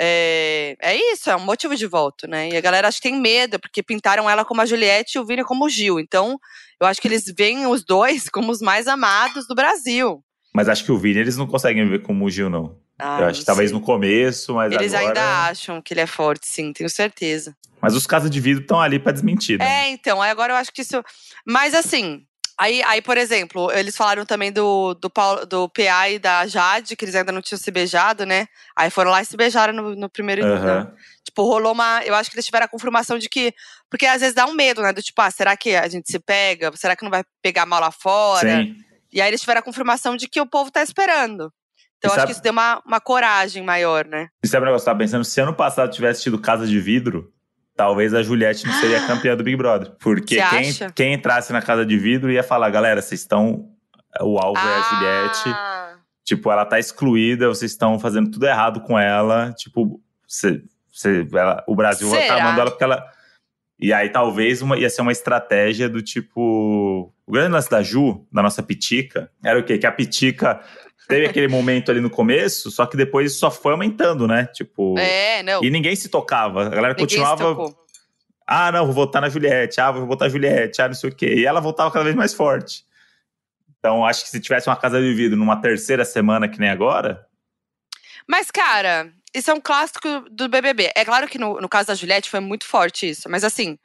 É, é isso, é um motivo de voto, né? E a galera acho que tem medo, porque pintaram ela como a Juliette e o Vini como o Gil. Então, eu acho que eles veem os dois como os mais amados do Brasil. Mas acho que o Vini eles não conseguem ver como o Gil, não. Ah, Eu acho que talvez no começo, mas Eles agora... ainda acham que ele é forte, sim, tenho certeza. Mas os casos de vidro estão ali pra desmentir, né? É, então, aí agora eu acho que isso. Mas assim, aí, aí por exemplo, eles falaram também do, do, Paulo, do PA e da Jade, que eles ainda não tinham se beijado, né? Aí foram lá e se beijaram no, no primeiro dia. Aham. né? Tipo, rolou uma. Eu acho que eles tiveram a confirmação de que. Porque às vezes dá um medo, né? Do tipo, ah, será que a gente se pega? Será que não vai pegar mal lá fora? Sim. E aí eles tiveram a confirmação de que o povo tá esperando. Então eu acho que isso deu uma, uma coragem maior, né? E sabe um negócio que eu tava pensando? Se ano passado tivesse tido Casa de Vidro, talvez a Juliette não seria campeã do Big Brother. Porque quem, quem entrasse na Casa de Vidro ia falar, galera, vocês estão... O alvo é a Juliette. Ah, Tipo, ela tá excluída, vocês estão fazendo tudo errado com ela. Tipo, cê, cê- ela- o Brasil vai estar Será? amando ela porque ela. E aí, talvez uma, ia ser uma estratégia do tipo. O grande lance da Ju, da nossa Pitica, era o quê? Que a Pitica teve aquele momento ali no começo, só que depois isso só foi aumentando, né? Tipo. É, não. E ninguém se tocava. A galera Ninguém continuava. Ah, não, vou votar na Juliette. Ah, vou votar na Juliette. Ah, não sei o quê. E ela voltava cada vez mais forte. Então, acho que se tivesse uma casa de vidro numa terceira semana, que nem agora, Mas, cara, isso é um clássico do BBB. É claro que no, no caso da Juliette foi muito forte isso, mas assim,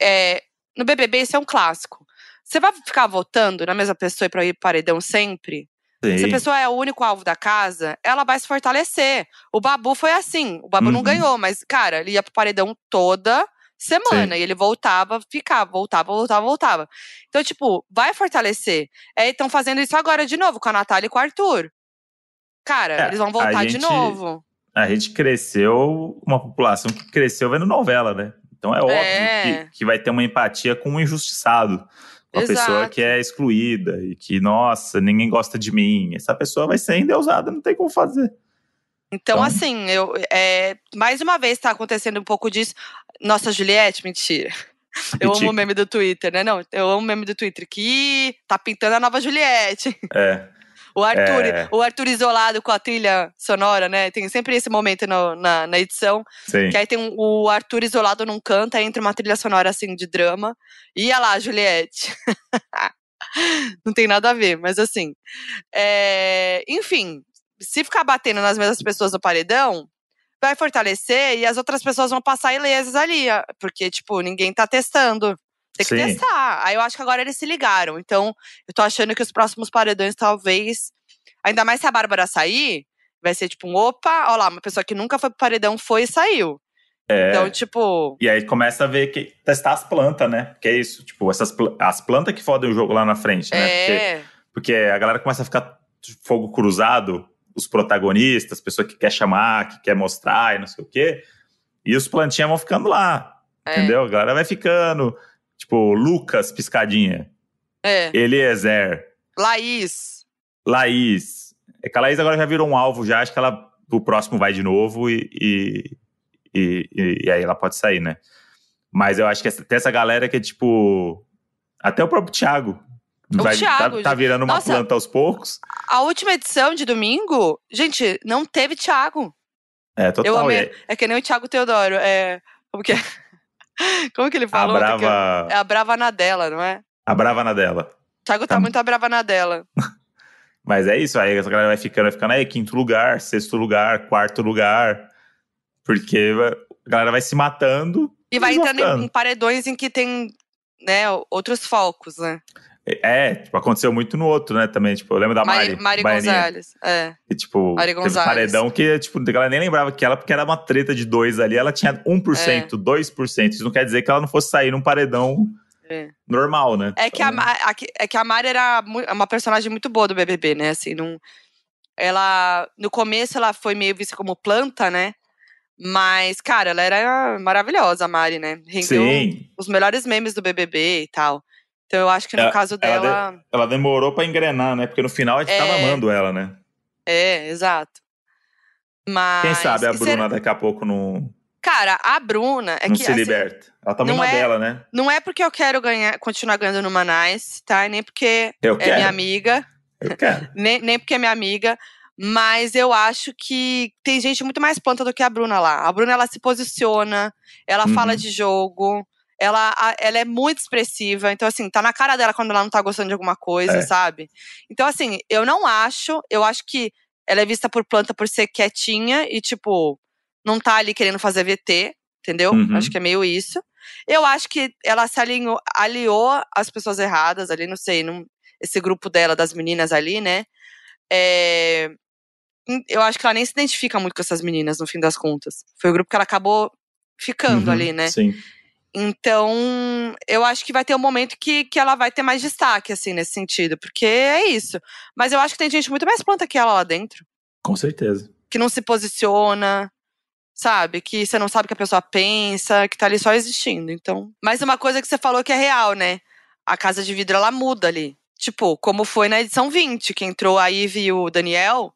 é, no BBB isso é um clássico. Você vai ficar votando na mesma pessoa pra ir pro paredão sempre? Se a sim. pessoa é o único alvo da casa, ela vai se fortalecer. O Babu foi assim. O Babu não Uhum. ganhou, mas, cara, ele ia pro paredão toda semana. E ele voltava, ficava, voltava, voltava, voltava. Então, tipo, vai fortalecer. Estão fazendo isso agora de novo, com a Natália e com o Arthur. Cara, É, eles vão voltar de gente- novo. A gente cresceu, uma população que cresceu vendo novela, né? Então é óbvio É. que, que vai ter uma empatia com um injustiçado. Com a pessoa Exato. que é excluída e que, nossa, ninguém gosta de mim. Essa pessoa vai ser endeusada, não tem como fazer. Então, Então- assim, eu, é, mais uma vez tá acontecendo um pouco disso. Nossa, Juliette, mentira. Eu amo o meme do Twitter, né? Não, eu amo o meme do Twitter que tá pintando a nova Juliette. É, O Arthur, É. o Arthur isolado com a trilha sonora, né? Tem sempre esse momento no- na, na edição. sim. Que aí tem um- o Arthur isolado num canto, aí entra uma trilha sonora assim de drama. E olha lá, Juliette. Não tem nada a ver, mas assim. é, Enfim, se ficar batendo nas mesmas pessoas no paredão, vai fortalecer e as outras pessoas vão passar ilesas ali. Porque, tipo, ninguém tá testando. Tem que Sim. testar. Aí eu acho que agora eles se ligaram. Então, eu tô achando que os próximos paredões, talvez. Ainda mais se a Bárbara sair, vai ser tipo um opa, ó lá, uma pessoa que nunca foi pro paredão foi e saiu. É. Então, tipo. E aí começa a ver que testar as plantas, né? Que é isso, tipo, essas pla- as plantas que fodem o jogo lá na frente, né? Porque, É. porque a galera começa a ficar fogo cruzado, os protagonistas, pessoa que quer chamar, que quer mostrar e não sei o quê. E os plantinhas vão ficando lá, é, entendeu? A galera vai ficando. Tipo, Lucas Piscadinha, É. Eliezer, Laís. Laís. É que a Laís agora já virou um alvo, já acho que ela o próximo vai de novo e, e, e, e- aí ela pode sair, né? Mas eu acho que essa- tem essa galera que é tipo. Até o próprio Thiago. O vai, Thiago, tá, tá virando uma nossa. planta aos poucos. A última edição de domingo, gente, não teve Thiago. É, total. Eu amei. Aí, É que nem o Thiago Teodoro. É. Como que é? Como que ele a falou? Eu- brava. É a brava na dela, não é? A brava na dela. O Thiago tá, Tá. muito a brava na dela. Mas é isso, aí essa galera vai ficando, vai ficando aí, quinto lugar, sexto lugar, quarto lugar. Porque a galera vai se matando. E vai entrando em, em paredões em que tem, né, outros focos, né? É, tipo, aconteceu muito no outro, né, também. Tipo, eu lembro da Mari. Mari, Mari. Gonzalez. É. E, tipo, Mari teve um Gonzalez. paredão que, tipo, a galera nem lembrava que ela, porque era uma treta de dois ali, ela tinha 1%, 2%. Isso não quer dizer que ela não fosse sair num paredão É. normal, né? É que, a, a- é que a Mari era mu- uma personagem muito boa do BBB, né? Assim, não, ela, no começo, ela foi meio vista como planta, né? Mas, cara, ela era maravilhosa, a Mari, né? Rendeu Sim, os melhores memes do BBB e tal. Então, eu acho que no Ela- caso ela dela. ela demorou pra engrenar, né? Porque no final a gente tava É. amando ela, né? É, exato. Mas. Quem sabe a e Bruna será- daqui a pouco não, Cara, a Bruna. É não que, se assim, liberta. Ela tá não na é- dela, né? Não é porque eu quero ganhar, continuar ganhando no Manais, tá? E Nem porque Eu é quero, minha amiga. eu quero. nem, nem porque é minha amiga, mas eu acho que tem gente muito mais planta do que a Bruna lá. A Bruna, ela se posiciona, ela Uhum. fala de jogo, ela, ela é muito expressiva. Então, assim, tá na cara dela quando ela não tá gostando de alguma coisa, É. sabe? Então, assim, eu não acho. Eu acho que ela é vista por planta por ser quietinha e, tipo, não tá ali querendo fazer VT, entendeu? Uhum. Acho que é meio isso. Eu acho que ela se alinhou, aliou as pessoas erradas ali, não sei, num- esse grupo dela, das meninas ali, né? É, eu acho que ela nem se identifica muito com essas meninas, no fim das contas. Foi o grupo que ela acabou ficando Uhum, ali, né? Sim. Então, eu acho que vai ter um momento que, que ela vai ter mais destaque, assim, nesse sentido. Porque é isso. Mas eu acho que tem gente muito mais planta que ela lá dentro. Com certeza. Que não se posiciona, sabe? Que você não sabe o que a pessoa pensa, que tá ali só existindo. Então. Mas uma coisa que você falou que é real, né? A casa de vidro, ela muda ali. Tipo, como foi na edição 20, que entrou a Ivy e o Daniel.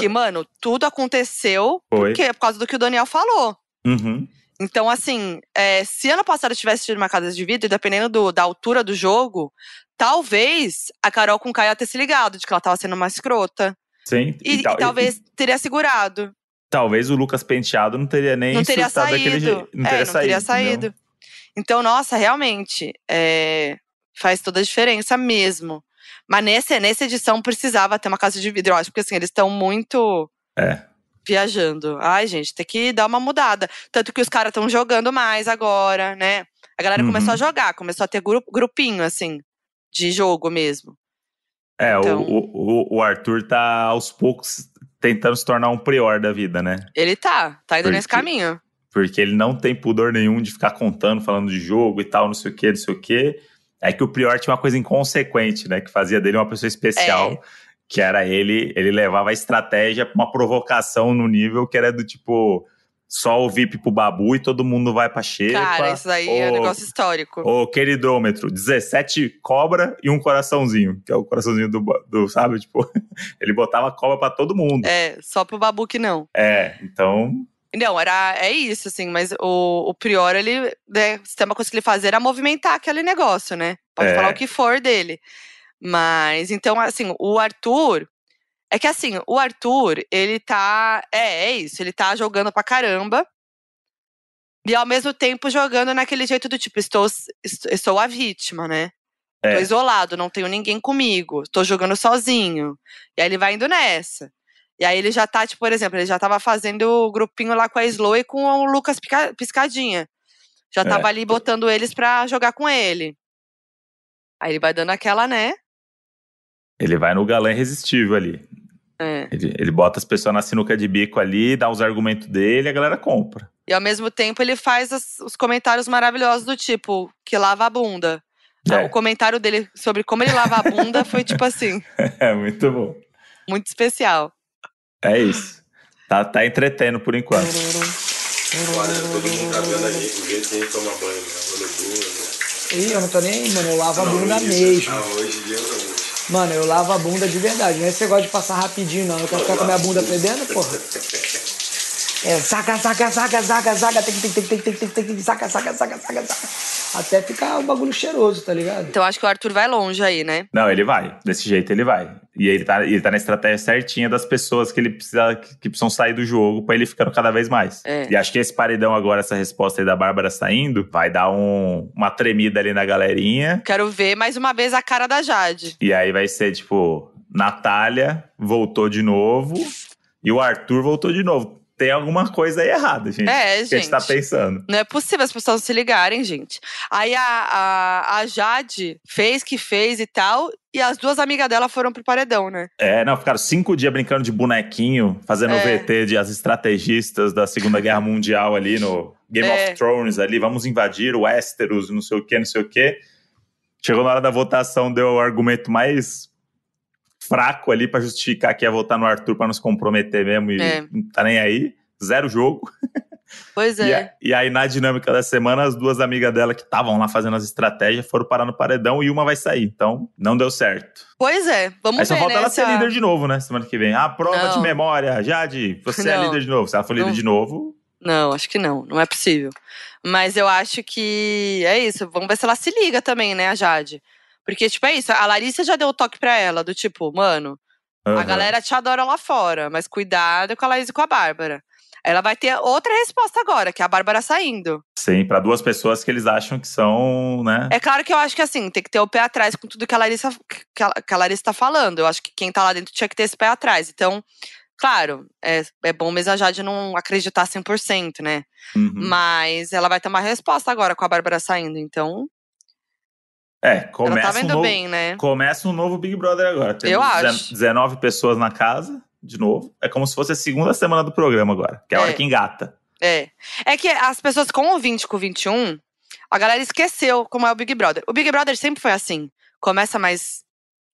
Que, mano, tudo aconteceu porque, por causa do que o Daniel falou. Uhum. Então, assim, é, se ano passado tivesse tido uma casa de vidro, dependendo do- da altura do jogo, talvez a Carol com o Caio ia ter se ligado de que ela tava sendo uma escrota. Sim. E, e tal- talvez teria segurado. talvez o Lucas Penteado não teria nem não teria saído. jeito. Não é, teria não saído. teria saído. Então, nossa, realmente, é, faz toda a diferença mesmo. Mas nesse, nessa edição precisava ter uma casa de vidro, eu acho, porque assim, eles estão muito É. viajando. Ai, gente, tem que dar uma mudada. Tanto que os caras estão jogando mais agora, né? A galera Uhum. começou a jogar, começou a ter gru- grupinho, assim, de jogo mesmo. É, o- Então- o, o, o Arthur tá aos poucos tentando se tornar um prior da vida, né? Ele tá, tá indo Por nesse quê? caminho. Porque ele não tem pudor nenhum de ficar contando, falando de jogo e tal, não sei o que, não sei o que. É que o Prior tinha uma coisa inconsequente, né? Que fazia dele uma pessoa especial. É. Que era ele, ele levava a estratégia pra uma provocação no nível que era do tipo só o VIP pro Babu e todo mundo vai pra xepa. Cara, isso aí é um negócio histórico. O queridômetro, 17 cobra e um coraçãozinho, que é o coraçãozinho do, do sabe? Tipo, ele botava cobra pra todo mundo. É, só pro Babu que não. É, então, Não, era, é isso, assim, mas o, o Prior, ele, né, uma coisa que ele fazia era movimentar aquele negócio, né? Pode É. falar o que for dele. Mas, então, assim, o Arthur. É que assim, o Arthur, ele tá. É, é isso, ele tá jogando pra caramba. E ao mesmo tempo jogando naquele jeito do tipo, estou, est- estou a vítima, né? É. Tô isolado, não tenho ninguém comigo, tô jogando sozinho. E aí ele vai indo nessa. E aí ele já tá, tipo, por exemplo, ele já tava fazendo o grupinho lá com a Slow e com o Lucas Pica- Piscadinha. Já É. tava ali botando eles pra jogar com ele. Aí ele vai dando aquela, né? Ele vai no galã irresistível ali. É. Ele, ele bota as pessoas na sinuca de bico ali, dá os argumentos dele e a galera compra. E ao mesmo tempo ele faz as- os comentários maravilhosos do tipo, que lava a bunda. Ah, É. O comentário dele sobre como ele lava a bunda foi tipo assim, É muito bom. muito especial. É isso. Tá, tá entretendo por enquanto. Olha, todo mundo tá vendo a gente, o jeito que a gente toma banho, né? Né? Ih, eu não tô nem aí, mano. Eu lavo a Não, bunda hoje- mesmo. Ah, hoje eu não. Mano, eu lavo a bunda de verdade. Não é esse negócio de passar rapidinho, não. Eu quero ficar com a minha bunda fedendo, porra. É, saca, saca, saca, saca, saca, tem que, tem que, tem que, tem que, tem que, tem que, saca, saca, saca, saca, saca. Até ficar o bagulho cheiroso, tá ligado? Então acho que o Arthur vai longe aí, né? Não, ele vai. Desse jeito ele vai. E ele tá, ele tá na estratégia certinha das pessoas que ele precisa que, que precisam sair do jogo pra ele ficando cada vez mais. É. E acho que esse paredão agora, essa resposta aí da Bárbara saindo, vai dar um- uma tremida ali na galerinha. Quero ver mais uma vez a cara da Jade. E aí vai ser tipo, Natália voltou de novo e o Arthur voltou de novo. Tem alguma coisa aí errada, gente. É, que a gente tá gente. pensando. Não é possível as pessoas se ligarem, gente. Aí a, a, a Jade fez que fez e tal, e as duas amigas dela foram pro paredão, né? É, não, ficaram cinco dias brincando de bonequinho, fazendo É. VT de as estrategistas da Segunda Guerra Mundial ali no Game É. of Thrones ali, vamos invadir o Westeros, não sei o que, não sei o que. Chegou na hora da votação, deu o argumento mais fraco ali pra justificar que ia votar no Arthur pra não se comprometer mesmo e É. não tá nem aí. Zero jogo. Pois E, é. a- e aí, na dinâmica da semana, as duas amigas dela que estavam lá fazendo as estratégias foram parar no paredão e uma vai sair. Então, não deu certo. Pois é. Vamos Aí só ver, falta né? ela ser a- líder de novo, né? Semana que vem. Ah, prova de Não. memória. Jade, você é Não. líder de novo. Se ela for líder Não. de novo, Não, acho que não. Não é possível. Mas eu acho que é isso. Vamos ver se ela se liga também, né, a Jade. Porque, tipo, é isso. A Larissa já deu o toque pra ela, do tipo, mano, a aham. galera te adora lá fora, mas cuidado com a Laís e com a Bárbara. Ela vai ter outra resposta agora, que é a Bárbara saindo. Sim, pra duas pessoas que eles acham que são, né? É claro que eu acho que assim, tem que ter o pé atrás com tudo que a Larissa, que a, que a Larissa tá falando. Eu acho que quem tá lá dentro tinha que ter esse pé atrás. Então, claro, é, é bom mesmo a Jade não acreditar 100%, né? Uhum. Mas ela vai ter uma resposta agora com a Bárbara saindo. Então, É, ela começa tá um vendo novo, bem, né? Começa um novo Big Brother agora. Eu acho. 19 pessoas na casa, de novo. É como se fosse a segunda semana do programa agora, que é a hora É. que engata. É. É que as pessoas com o 20 com o 21, a galera esqueceu como é o Big Brother. O Big Brother sempre foi assim. Começa mais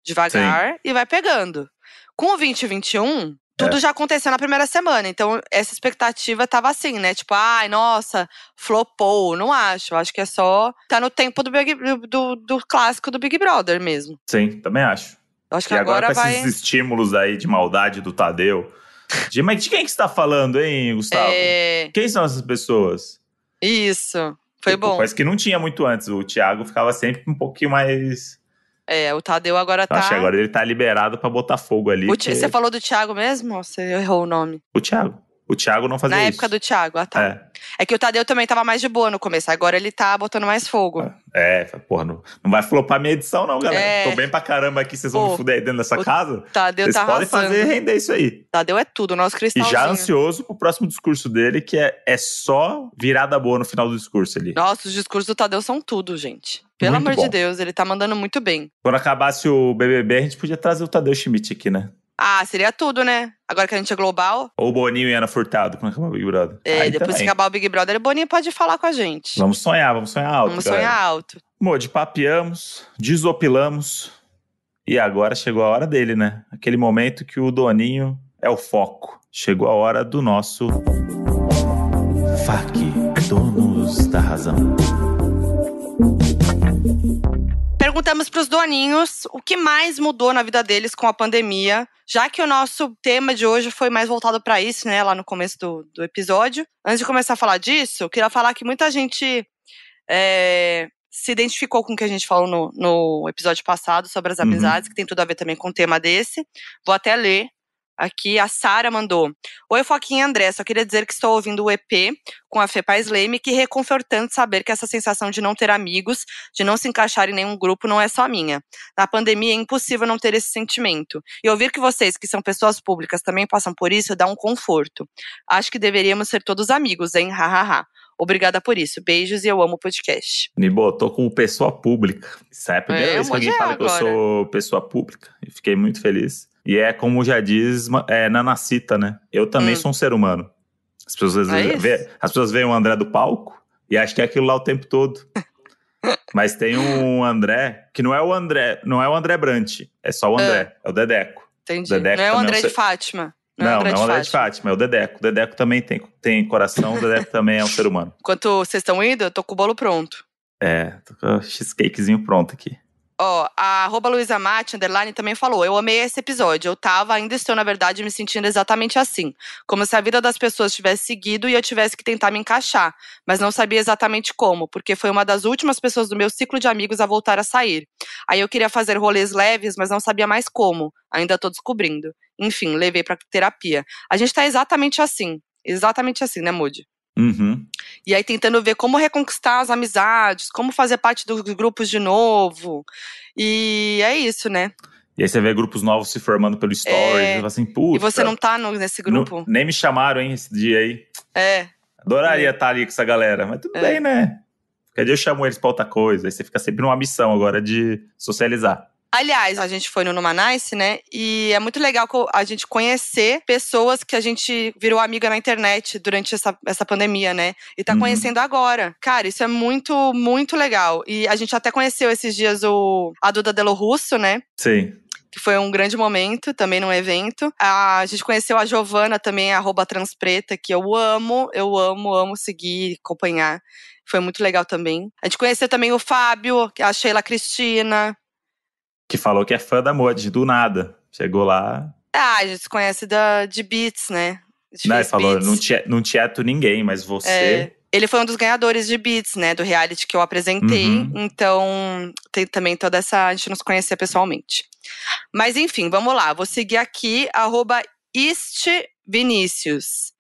devagar e vai pegando. Com o 20 e 21, tudo já aconteceu na primeira semana. Então, essa expectativa tava assim, né? Tipo, ai, nossa, flopou. Não acho. Acho que é só. Tá no tempo do, Big- do, do clássico do Big Brother mesmo. Sim, também acho. Acho que e agora, agora, com vai. esses estímulos aí de maldade do Tadeu. De, mas de quem que você tá falando, hein, Gustavo? É. Quem são essas pessoas? Isso. Foi Tipo, bom. Coisa que não tinha muito antes. O Thiago ficava sempre um pouquinho mais. É, o Tadeu agora tá. Acho que agora ele tá liberado pra botar fogo ali. Ti- Você falou do Thiago mesmo? Ou você errou o nome? O Thiago. O Thiago não fazia Na isso. época do Thiago, ah tá. É. É que o Tadeu também tava mais de boa no começo, agora ele tá botando mais fogo. É, porra, não, não vai flopar minha edição, não, galera. É. Tô bem pra caramba aqui, vocês vão Pô, me fuder aí dentro dessa casa. Tadeu Vocês tá podem arrasando. fazer render isso aí. Tadeu é tudo, nosso E cristalzinho. já ansioso pro próximo discurso dele, que é, é só virada boa no final do discurso ali. Nossa, os discursos do Tadeu são tudo, gente. Pelo Muito amor bom. de Deus, ele tá mandando muito bem. Quando acabasse o BBB, a gente podia trazer o Tadeu Schmidt aqui, né? Ah, seria tudo, né? Agora que a gente é global, Ou o Boninho e Ana Furtado, quando acabar o Big Brother. é, Aí depois que também. acabar o Big Brother, o Boninho pode falar com a gente. Vamos sonhar, vamos sonhar alto. Vamos galera. sonhar alto. Modi, papeamos, desopilamos. E agora chegou a hora dele, né? Aquele momento que o Doninho é o foco. Chegou a hora do nosso. FAQ, donos da razão. Perguntamos pros doninhos o que mais mudou na vida deles com a pandemia, já que o nosso tema de hoje foi mais voltado para isso, né, lá no começo do, do episódio. Antes de começar a falar disso, eu queria falar que muita gente é, se identificou com o que a gente falou no, no episódio passado sobre as Uhum. amizades, que tem tudo a ver também com o tema desse. Vou até ler. Aqui a Sara mandou. Oi, Foquinha e André. Só queria dizer que estou ouvindo o EP com a Fê Paz Leme, que é reconfortante saber que essa sensação de não ter amigos, de não se encaixar em nenhum grupo, não é só minha. Na pandemia é impossível não ter esse sentimento. E ouvir que vocês, que são pessoas públicas, também passam por isso, dá um conforto. Acho que deveríamos ser todos amigos, hein? Hahaha. Obrigada por isso. Beijos e eu amo o podcast. Me botou como pessoa pública. Isso é a primeira É, vez que alguém Modi, fala que eu agora. sou pessoa pública. E fiquei muito feliz. E é como já diz é, Nanacita, né? Eu também Hum. sou um ser humano. As pessoas, É vê, as pessoas veem o André do palco e acham que é aquilo lá o tempo todo. Mas tem um André que não é o André, não é o André Brant, é só o André, é, o Dedeco. Entendi. Dedeco não é o André é um de Fátima. Não, é não, o André é o André de Fátima, é o Dedeco. O Dedeco também tem, tem coração, o Dedeco também é um ser humano. Enquanto vocês estão indo, eu tô com o bolo pronto. É, tô com o cheesecakezinho pronto aqui. Ó, a arroba Mate, underline, também falou. Eu amei esse episódio. Eu tava, ainda estou, na verdade, me sentindo exatamente assim. Como se a vida das pessoas tivesse seguido e eu tivesse que tentar me encaixar. Mas não sabia exatamente como, porque foi uma das últimas pessoas do meu ciclo de amigos a voltar a sair. Aí eu queria fazer rolês leves, mas não sabia mais como. Ainda tô descobrindo. Enfim, levei pra terapia. A gente tá exatamente assim. Exatamente assim, né, Moody? Uhum. E aí tentando ver como reconquistar as amizades, como fazer parte dos grupos de novo. E é isso, né? E aí você vê grupos novos se formando pelo Stories, É. e assim, puta. E você não tá no- nesse grupo? não- nem me chamaram, hein, esse dia aí. É. Adoraria estar ali com essa galera, mas tudo É. bem, né? Qualquer dia eu chamo eles pra outra coisa. Aí você fica sempre numa missão agora de socializar. Aliás, a gente foi no Numanice, né? E é muito legal a gente conhecer pessoas que a gente virou amiga na internet durante essa, essa pandemia, né? E tá Uhum. conhecendo agora. Cara, isso é muito, muito legal. E a gente até conheceu esses dias o, a Duda Delo Russo, né? Sim. que foi um grande momento, também num evento. A gente conheceu a Giovana também, arroba transpreta, que eu amo, eu amo, amo seguir, acompanhar. Foi muito legal também. A gente conheceu também o Fábio, a Sheila Cristina. Que falou que é fã da Mod, do nada. Chegou lá. Ah, a gente se conhece da, de Beats, né? Gente Né, fez falou, Beats. não, tie, não tieto ninguém, mas você. É, ele foi um dos ganhadores de Beats, né? Do reality que eu apresentei. Uhum. Então, tem também toda essa. A gente nos conhecia pessoalmente. Mas enfim, vamos lá. Vou seguir aqui, arroba East Vinícius.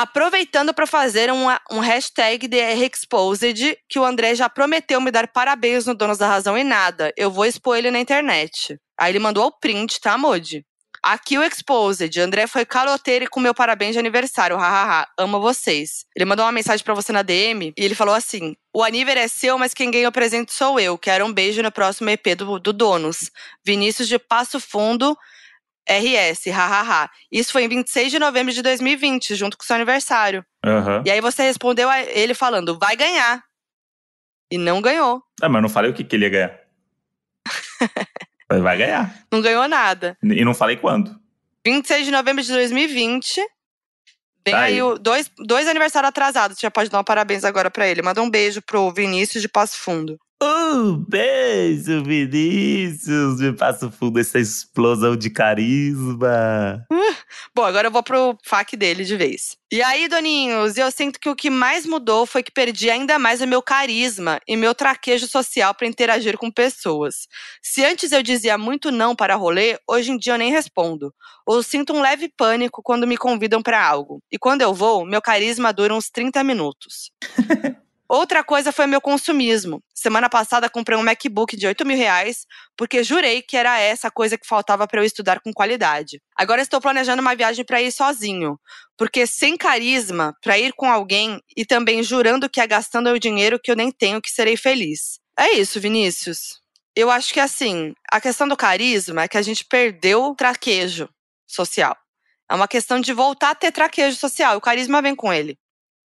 Aproveitando para fazer um, um hashtag DR Exposed, que o André já prometeu me dar parabéns no Donos da Razão e nada. Eu vou expor ele na internet. Aí ele mandou o print, tá, Modi? Aqui o Exposed. André foi caloteiro e com meu parabéns de aniversário. Hahaha. Amo vocês. Ele mandou uma mensagem para você na DM e ele falou assim: O aniversário é seu, mas quem ganha o presente sou eu. Quero um beijo no próximo EP do, do Donos. Vinícius de Passo Fundo. RS, hahaha. Isso foi em 26 de novembro de 2020, junto com o seu aniversário. Aham. E aí você respondeu a ele falando, vai ganhar. E não ganhou. Ah, mas eu não falei o que, que ele ia ganhar. Mas Vai ganhar. Não ganhou nada. E não falei quando. 26 de novembro de 2020. Vem Tá aí, aí. o, dois, dois aniversários atrasados. Você já pode dar um parabéns agora pra ele. Manda um beijo pro Vinícius de Passo Fundo. Um beijo, Vinícius, de Passo Fundo, essa explosão de carisma. Bom, agora eu vou pro fac dele de vez. E aí, doninhos, eu sinto que o que mais mudou foi que perdi ainda mais o meu carisma e meu traquejo social pra interagir com pessoas. Se antes eu dizia muito não para rolê, hoje em dia eu nem respondo. Ou sinto um leve pânico quando me convidam pra algo. E quando eu vou, meu carisma dura uns 30 minutos. Outra coisa foi meu consumismo. Semana passada comprei um MacBook de 8 mil reais, porque jurei que era essa a coisa que faltava para eu estudar com qualidade. Agora estou planejando uma viagem para ir sozinho, porque sem carisma, para ir com alguém e também jurando que é gastando o dinheiro que eu nem tenho que serei feliz. É isso, Vinícius. Eu acho que assim, a questão do carisma é que a gente perdeu o traquejo social. É uma questão de voltar a ter traquejo social. O carisma vem com ele.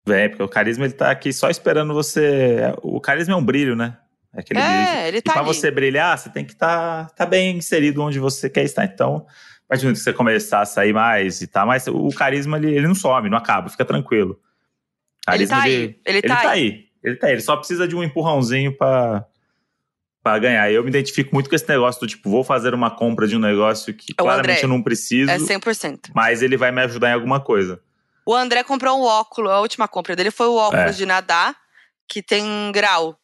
Vem, porque o carisma ele tá aqui só esperando você. O carisma é um brilho, né? É aquele brilho. É, ele E tá pra ali. você brilhar, você tem que estar tá, tá bem inserido onde você quer estar. Então, a partir do momento que você começar a sair mais e tá mais, o carisma ele, ele não some, não acaba, fica tranquilo. Ele Carisma, tá aí, ele tá aí. Ele tá aí. Ele só precisa de um empurrãozinho pra, pra ganhar. Eu me identifico muito com esse negócio do tipo, vou fazer uma compra de um negócio que É o claramente André. eu não preciso, É 100%. mas ele vai me ajudar em alguma coisa. O André comprou um óculos, a última compra dele foi o óculos É. de nadar, que tem grau.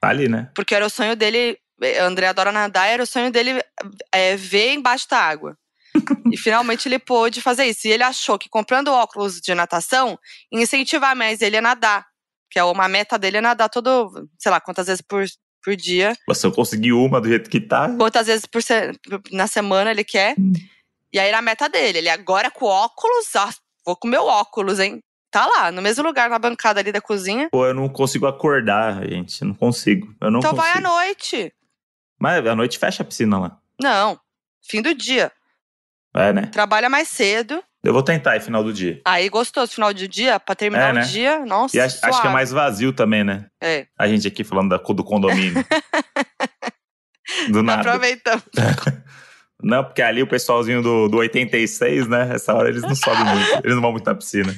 Tá ali, né? Porque era o sonho dele, o André adora nadar, era o sonho dele é, ver embaixo da água. e finalmente ele pôde fazer isso. E ele achou que comprando óculos de natação, incentivar mais ele a nadar. Que é uma meta dele é nadar todo, sei lá, quantas vezes por, por dia. Se eu conseguir uma do jeito que tá, Quantas vezes por se- na semana ele quer. Hum. E aí era a meta dele. Ele agora com óculos, ah, vou com meu óculos, hein? Tá lá, no mesmo lugar, na bancada ali da cozinha. pô, eu não consigo acordar, gente. Não consigo. Eu não então vai à consigo. noite. Mas à noite fecha a piscina lá. Não, fim do dia. É, né? Trabalha mais cedo. Eu vou tentar aí final do dia. Aí gostoso, final do dia, pra terminar É, o né? dia. Nossa, E acho, acho que é suave. mais vazio também, né? É, A gente aqui falando da, do condomínio. do nada. aproveitando. Não, porque ali o pessoalzinho do, do 86, né? Essa hora eles não sobem muito. Eles não vão muito na piscina.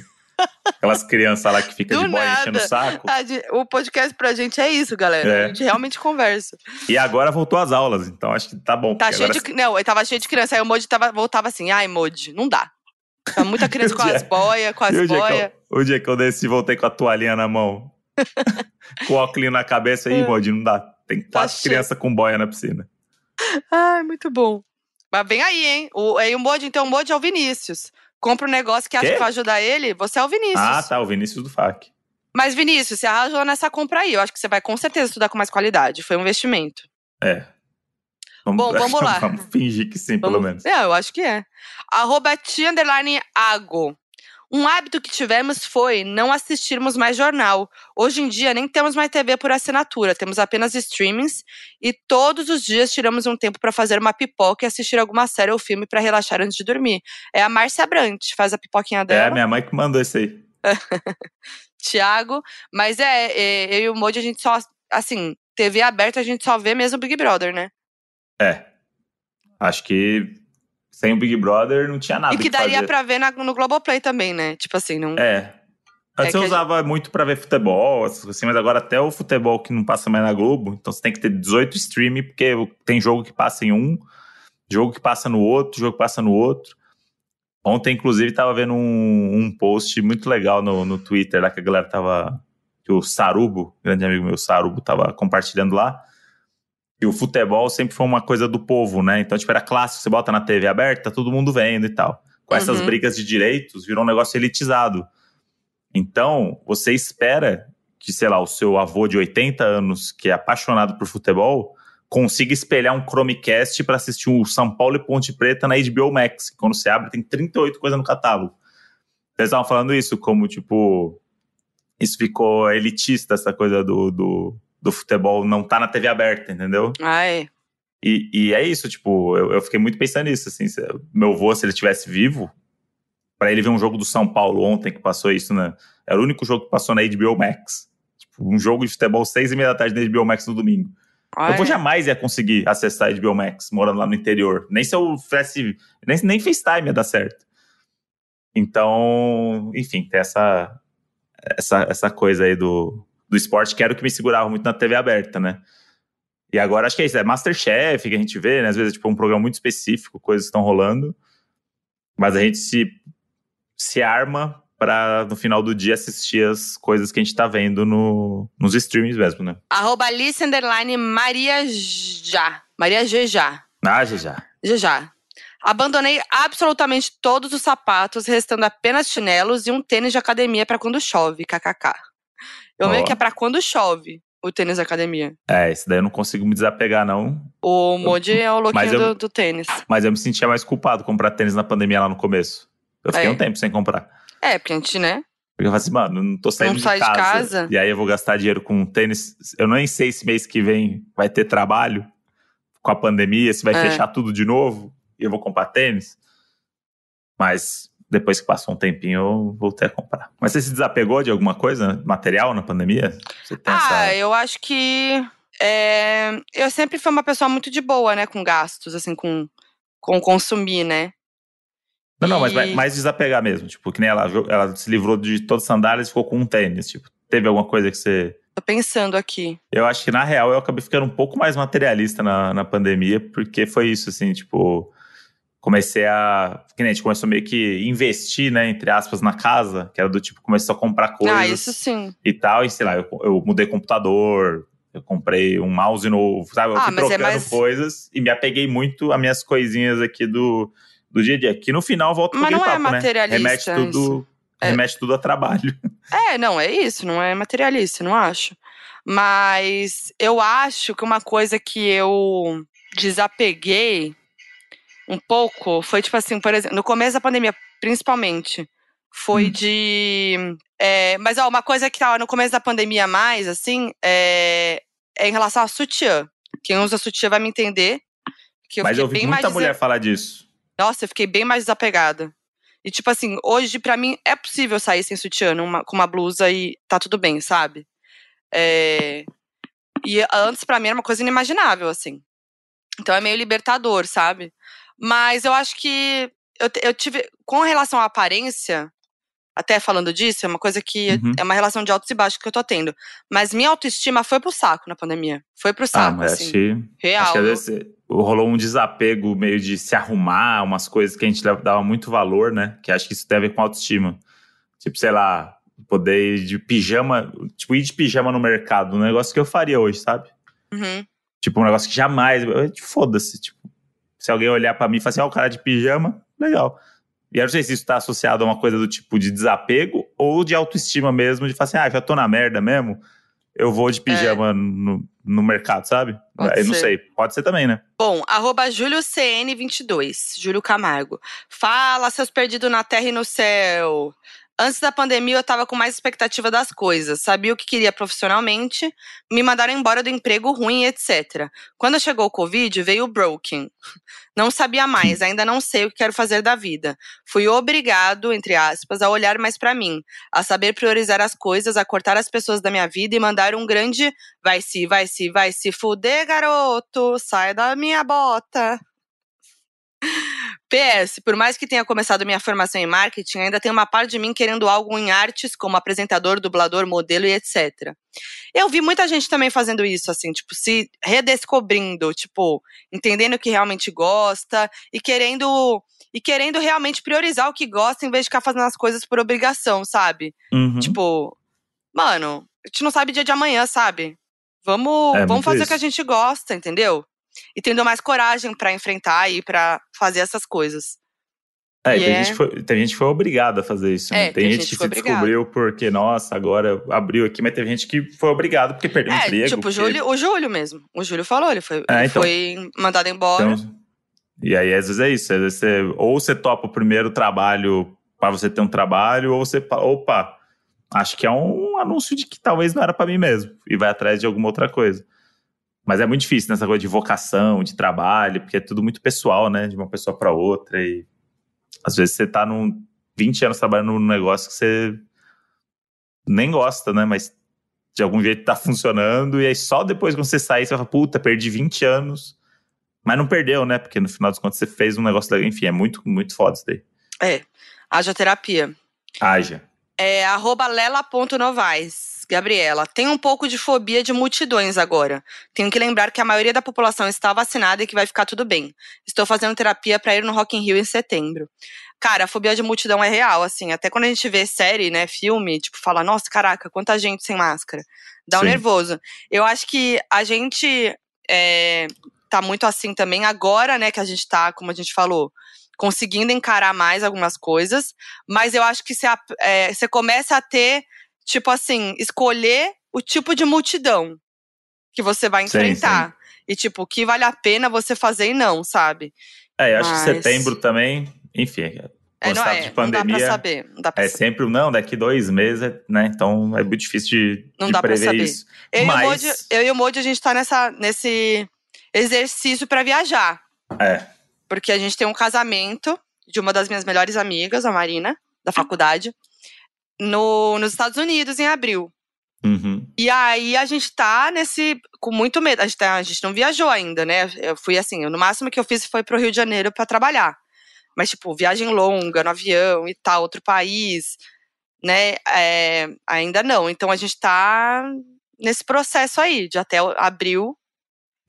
Aquelas crianças lá que ficam de boia enchendo o saco. O podcast pra gente é isso, galera. É. A gente realmente conversa. E agora voltou às aulas, então acho que tá bom. Tá cheio agora de. Não, ele tava cheio de criança. Aí o Moji tava, voltava assim: ai, Moji, não dá. Tá muita criança com o as dia- boias, com as dia, boias. eu, o dia que eu desci, voltei com a toalhinha na mão. com o óculos na cabeça aí, Modi, não dá. Tem quatro Tá crianças com boia na piscina. Ai, muito bom. Mas vem aí, hein? O, aí o Moji, então, o Moji é o Vinícius. Compra um negócio que acha Quê? que vai ajudar ele, você é o Vinícius. Ah, tá, o Vinícius do FAC. Mas, Vinícius, você arrasou nessa compra aí. Eu acho que você vai com certeza estudar com mais qualidade. Foi um investimento. É. Bom, vamos lá. vamos fingir que sim, pelo Vamos- menos. É, eu acho que é. Arroba tia underline ago. Um hábito que tivemos foi não assistirmos mais jornal. Hoje em dia nem temos mais TV por assinatura, temos apenas streamings e todos os dias tiramos um tempo para fazer uma pipoca e assistir alguma série ou filme para relaxar antes de dormir. É a Márcia Brant, faz a pipoquinha É, dela. minha mãe que mandou isso aí. Tiago. Mas é, é, eu e o Moji, a gente só, assim, TV aberta, a gente só vê mesmo Big Brother, né? É. Acho que sem o Big Brother não tinha nada e que daria fazer. pra ver na- no Globoplay também, né? Tipo assim, não. É. Antes É eu que usava muito pra ver futebol, essas coisas assim, mas agora até o futebol que não passa mais na Globo, então você tem que ter 18 streaming, porque tem jogo que passa em um, jogo que passa no outro, jogo que passa no outro. Ontem, inclusive, tava vendo um, um post muito legal no, no Twitter, lá que a galera tava. Que o Sarubo, grande amigo meu, Sarubo, tava compartilhando lá. E o futebol sempre foi uma coisa do povo, né? Então, tipo, era clássico, você bota na TV aberta, todo mundo vendo e tal. Com essas Uhum. brigas de direitos, virou um negócio elitizado. Então, você espera que, sei lá, o seu avô de 80 anos, que é apaixonado por futebol, consiga espelhar um Chromecast para assistir o São Paulo e Ponte Preta na HBO Max. Quando você abre, tem 38 coisas no catálogo. Eles estavam falando isso, como, tipo, isso ficou elitista, essa coisa do, do, do futebol não tá na TV aberta, entendeu? Ai. E, e é isso, tipo, eu, eu fiquei muito pensando nisso, assim, se, meu avô, se ele tivesse vivo, para ele ver um jogo do São Paulo ontem que passou isso, né? Era o único jogo que passou na HBO Max. Tipo, um jogo de futebol seis e meia da tarde na HBO Max no domingo. Ai. Eu vou jamais ia conseguir acessar a HBO Max morando lá no interior. Nem se eu fizesse. Nem, nem FaceTime ia dar certo. Então, enfim, tem essa, essa, essa coisa aí do, do esporte que era o que me segurava muito na TV aberta, né? E agora acho que é isso, é Masterchef que a gente vê, né? Às vezes, tipo, um programa muito específico, coisas estão rolando. Mas a gente se, se arma para no final do dia assistir as coisas que a gente tá vendo no, nos streams mesmo, né? Arroba Alice Underline Maria Já. Maria G Já. Ah, já já. Já já. Abandonei absolutamente todos os sapatos, restando apenas chinelos e um tênis de academia para quando chove, kkk. Eu meio Ó. que é pra quando chove o tênis de academia. É, esse daí eu não consigo me desapegar, não. O Modi é o louquinho eu- do, do tênis. Mas eu me sentia mais culpado comprar tênis na pandemia lá no começo. Eu fiquei É. um tempo sem comprar. É, porque a gente, né? Porque eu falei assim, mano, não tô saindo Não de, sai de casa, casa. E aí eu vou gastar dinheiro com tênis. Eu nem sei se mês que vem vai ter trabalho com a pandemia, se vai É. fechar tudo de novo e eu vou comprar tênis. Mas depois que passou um tempinho, eu voltei a comprar. Mas você se desapegou de alguma coisa, material na pandemia? Ah, essa... eu acho que. é, eu sempre fui uma pessoa muito de boa, né? Com gastos, assim, com, com consumir, né? Não, não, mas mais- desapegar mesmo. Tipo, que nem ela, ela se livrou de todas as sandálias e ficou com um tênis. Tipo, teve alguma coisa que você. Tô pensando aqui. Eu acho que, na real, eu acabei ficando um pouco mais materialista na, na pandemia, porque foi isso, assim, tipo. Comecei a. Que nem a gente começou meio que investir, né, entre aspas, na casa, que era do tipo, começou a comprar coisas Ah, isso sim. e tal, e sei lá, eu, eu mudei computador, eu comprei um mouse novo, sabe? Eu Ah, fui mas é trocando mais- coisas e me apeguei muito a minhas coisinhas aqui do, do dia a dia. Que no final volta Mas pro não é papo, né? materialista Remete tudo, É. remete tudo a trabalho. É, não, é isso, não é materialista, não acho. Mas eu acho que uma coisa que eu desapeguei um pouco foi tipo assim, por exemplo, no começo da pandemia, principalmente, foi Hum. de. é, mas ó, uma coisa que tava no começo da pandemia mais, assim, é, é em relação a sutiã. Quem usa sutiã vai me entender. Que eu Mas fiquei eu ouvi bem muita mais mulher desa- falar disso. Nossa, eu fiquei bem mais desapegada. E, tipo assim, hoje, pra mim, é possível sair sem sutiã, numa- com uma blusa e tá tudo bem, sabe? É, E antes, pra mim, era uma coisa inimaginável, assim. Então é meio libertador, sabe? Mas eu acho que eu, eu tive. Com relação à aparência, até falando disso, é uma coisa que Uhum. é uma relação de altos e baixos que eu tô tendo. Mas minha autoestima foi pro saco na pandemia. Foi pro Ah, saco, mas assim. achei. Real. Acho que às vezes rolou um desapego meio de se arrumar, umas coisas que a gente dava muito valor, né? Que acho que isso tem a ver com autoestima. Tipo, sei lá, poder ir de pijama, tipo, ir de pijama no mercado, um negócio que eu faria hoje, sabe? Uhum. Tipo, um negócio que jamais. Foda-se. Tipo, se alguém olhar pra mim e falar assim, ó, o cara de pijama, legal. E eu não sei se isso tá associado a uma coisa do tipo de desapego ou de autoestima mesmo, de falar assim, ah, já tô na merda mesmo, eu vou de pijama no, no mercado, sabe? É. Pode eu não ser. sei. Pode ser também, né? Bom, arroba JúlioCN22, Júlio Camargo. Fala, seus perdidos na terra e no céu. Antes da pandemia, eu tava com mais expectativa das coisas. Sabia o que queria profissionalmente, me mandaram embora do emprego ruim, etc. Quando chegou o Covid, veio o Broken. Não sabia mais, ainda não sei o que quero fazer da vida. Fui obrigado, entre aspas, a olhar mais pra mim, a saber priorizar as coisas, a cortar as pessoas da minha vida e mandar um grande vai se, vai se, vai se fuder, garoto, sai da minha bota. PS, por mais que tenha começado minha formação em marketing, ainda tem uma parte de mim querendo algo em artes, como apresentador, dublador, modelo e etc. Eu vi muita gente também fazendo isso, assim, tipo, se redescobrindo, tipo, entendendo o que realmente gosta e querendo e querendo realmente priorizar o que gosta em vez de ficar fazendo as coisas por obrigação, sabe? Uhum. Tipo, mano, a gente não sabe dia de amanhã, sabe? Vamos, É, vamos fazer o isso. que a gente gosta, entendeu? E tendo mais coragem pra enfrentar e pra fazer essas coisas. É, tem, é- Gente que foi, tem gente que foi obrigada a fazer isso. né? É, tem, tem gente, gente que se obrigada. descobriu porque, nossa, agora abriu aqui, mas teve gente que foi obrigado porque perdeu o É, emprego. tipo, o porque- Júlio, o Júlio mesmo. O Júlio falou, ele foi, É, ele então. foi mandado embora. Então, e aí, às vezes é isso. Às vezes você, ou você topa o primeiro trabalho para você ter um trabalho, ou você fala, opa, acho que é um anúncio de que talvez não era para mim mesmo. E vai atrás de alguma outra coisa. Mas é muito difícil nessa coisa de vocação, de trabalho, porque é tudo muito pessoal, né? De uma pessoa para outra. E às vezes você tá num 20 anos trabalhando num negócio que você nem gosta, né? Mas de algum jeito tá funcionando. E aí só depois que você sair, você fala, puta, perdi 20 anos. Mas não perdeu, né? Porque no final das contas você fez um negócio legal. Enfim, é muito, muito foda isso daí. É, haja terapia. Haja. É, arroba lela.novais. Gabriela, tenho um pouco de fobia de multidões agora. Tenho que lembrar que a maioria da população está vacinada e que vai ficar tudo bem. Estou fazendo terapia para ir no Rock in Rio em setembro. Cara, a fobia de multidão é real, assim. Até quando a gente vê série, né, filme, tipo, fala, nossa, caraca, quanta gente sem máscara. Dá um Sim. nervoso. Eu acho que a gente é, tá muito assim também agora, né, que a gente tá, como a gente falou, conseguindo encarar mais algumas coisas. Mas eu acho que você, é, você começa a ter, tipo assim, escolher o tipo de multidão que você vai Sim, enfrentar. E, tipo, o que vale a pena você fazer e não, sabe? É, eu acho Mas- que setembro também, enfim, É, o estado é, de não dá pra pandemia, saber. Não dá pra é saber. sempre, não, daqui dois meses, né? Então é muito difícil de, Não de dá pra prever saber. isso. Eu, Mas- e o Moji, eu e o Moji, a gente tá nessa, nesse exercício pra viajar. É, Porque a gente tem um casamento de uma das minhas melhores amigas, a Marina, da faculdade, no, nos Estados Unidos, em abril. uhum. E aí a gente tá nesse. com muito medo. A gente, tá- a gente não viajou ainda, né? Eu fui assim, no máximo que eu fiz foi pro Rio de Janeiro pra trabalhar. Mas, tipo, viagem longa, no avião e tal, outro país, né? É, ainda não. Então a gente tá nesse processo aí, de até abril.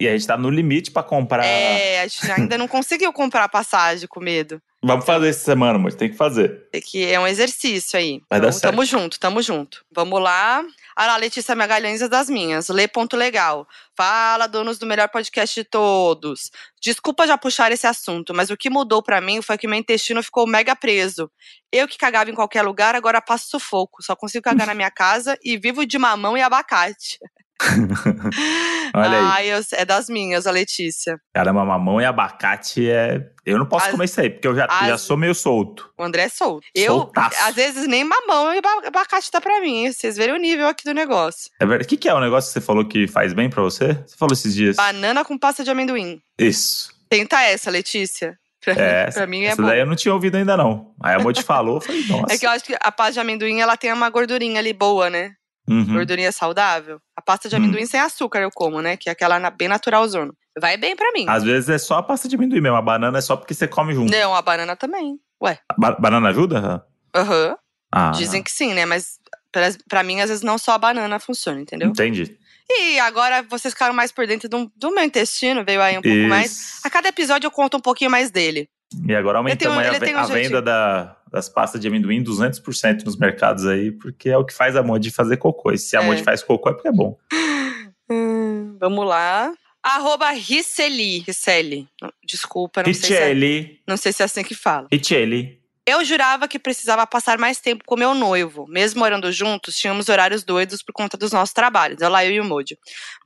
E a gente tá no limite pra comprar. É, a gente ainda não conseguiu comprar passagem com medo. Vamos fazer essa semana, amor, tem que fazer. É que é um exercício aí. Vai dar então, certo. tamo junto, tamo junto. Vamos lá. Ah lá, Letícia Magalhães é das minhas. Lê ponto legal. Fala, donos do melhor podcast de todos. Desculpa já puxar esse assunto, mas o que mudou pra mim foi que meu intestino ficou mega preso. Eu que cagava em qualquer lugar, agora passo sufoco. Só consigo cagar na minha casa e vivo de mamão e abacate. Olha aí. Ai, eu- é das minhas, a Letícia. Caramba, mamão e abacate é. Eu não posso As- comer isso aí, porque eu já, as- já sou meio solto. O André é solto. Eu, Soltaço. às vezes, nem mamão e aba- abacate dá pra mim. Vocês verem o nível aqui do negócio. É verdade. O que, que é o negócio que você falou que faz bem pra você? Você falou esses dias. Banana com pasta de amendoim. Isso. Tenta essa, Letícia. Pra, É, mim, pra mim é essa bom. daí eu não tinha ouvido ainda, não. Aí a Modi falou, eu falei, nossa. É que eu acho que a pasta de amendoim, ela tem uma gordurinha ali boa, né? Uhum. Gordurinha saudável. A pasta de Hum. amendoim sem açúcar eu como, né? Que é aquela bem natural zona. Vai bem pra mim. Às vezes é só a pasta de amendoim mesmo. A banana é só porque você come junto. Não, a banana também. Ué. Ba- banana ajuda? Aham. Ah, Dizem que sim, né? Mas pra, pra mim, às vezes, não só a banana funciona, entendeu? Entendi. E agora vocês ficaram mais por dentro do, do meu intestino, veio aí um pouco mais. Isso. A cada episódio eu conto um pouquinho mais dele. E agora um- aí a, a venda da- das pastas de amendoim 200% nos mercados aí, porque é o que faz a Modi fazer cocô. E se a É. Modi faz cocô é porque é bom. Hum, vamos lá. Arroba Risseli. Risseli. Desculpa, não sei, se é, não sei se é assim que fala. Richelli. Eu jurava que precisava passar mais tempo com meu noivo. Mesmo morando juntos, tínhamos horários doidos por conta dos nossos trabalhos. Lá, eu e o Moody.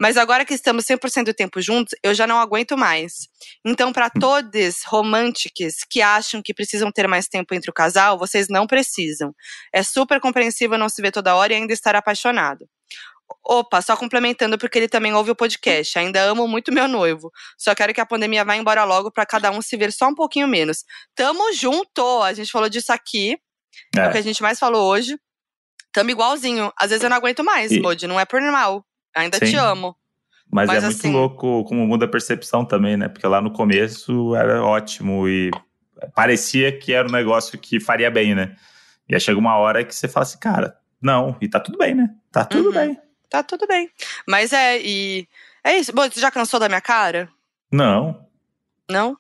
Mas agora que estamos 100% do tempo juntos, eu já não aguento mais. Então, para todos românticos que acham que precisam ter mais tempo entre o casal, vocês não precisam. É super compreensível não se ver toda hora e ainda estar apaixonado. Opa, só complementando porque ele também ouve o podcast. Ainda amo muito meu noivo. Só quero que a pandemia vá embora logo pra cada um se ver só um pouquinho menos. Tamo junto! A gente falou disso aqui. É, o que É. a gente mais falou hoje. Tamo igualzinho. Às vezes eu não aguento mais, E- Modi. Não é por mal. Ainda te Sim. amo. Mas, Mas é muito assim- louco como muda a percepção também, né? Porque lá no começo era ótimo e parecia que era um negócio que faria bem, né? E aí chega uma hora que você fala assim, cara, não, e tá tudo bem, né? Tá tudo Uhum. bem. Tá tudo bem. Mas é, e. É isso. Bom, você já cansou da minha cara? Não, Não?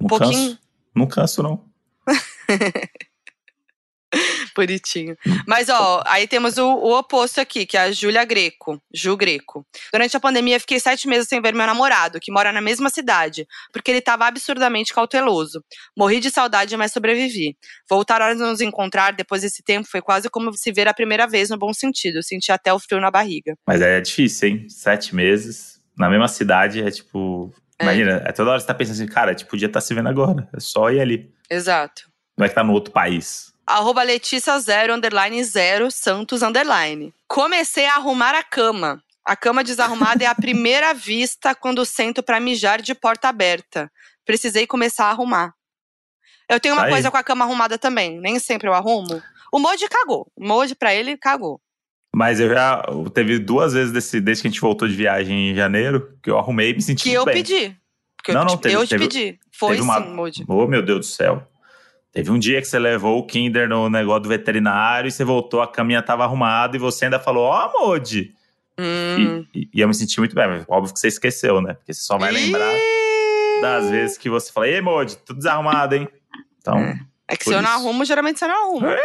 não pouquinho? canso. Não canso, não. Bonitinho. Mas, ó, aí temos o, o oposto aqui, que é a Júlia Greco. Ju Greco. Durante a pandemia, fiquei sete meses sem ver meu namorado, que mora na mesma cidade, porque ele estava absurdamente cauteloso. Morri de saudade, mas sobrevivi. Voltar a nos encontrar depois desse tempo foi quase como se ver a primeira vez no bom sentido. Senti até o frio na barriga. Mas é difícil, hein? Sete meses na mesma cidade é tipo. Imagina, é toda hora você tá pensando assim, cara, tipo, podia estar tá se vendo agora. É só ir ali. Exato. Não é que tá no outro país. Arroba Letícia zero, underline zero, Santos, underline. Comecei a arrumar a cama. A cama desarrumada é a primeira vista quando sento para mijar de porta aberta. Precisei começar a arrumar. Eu tenho uma Aí. coisa com a cama arrumada também. Nem sempre eu arrumo. O Modi cagou. O Modi, pra ele, cagou. Mas eu já. Teve duas vezes desse, desde que a gente voltou de viagem em janeiro que eu arrumei e me senti Que muito eu bem. pedi. Que Não, eu, não, te- teve- eu te teve- pedi. Foi teve uma- sim, Modi. Oh, meu Deus do céu. Teve um dia que você levou o Kinder no negócio do veterinário e você voltou, a caminha tava arrumada e você ainda falou, ó, Modi. Hum. E, e- e eu me senti muito bem, mas óbvio que você esqueceu, né? Porque você só vai lembrar Ih! das vezes que você fala, ei, Modi, tudo desarrumado, hein? Então, É que Por se eu não arrumo, geralmente você não arruma.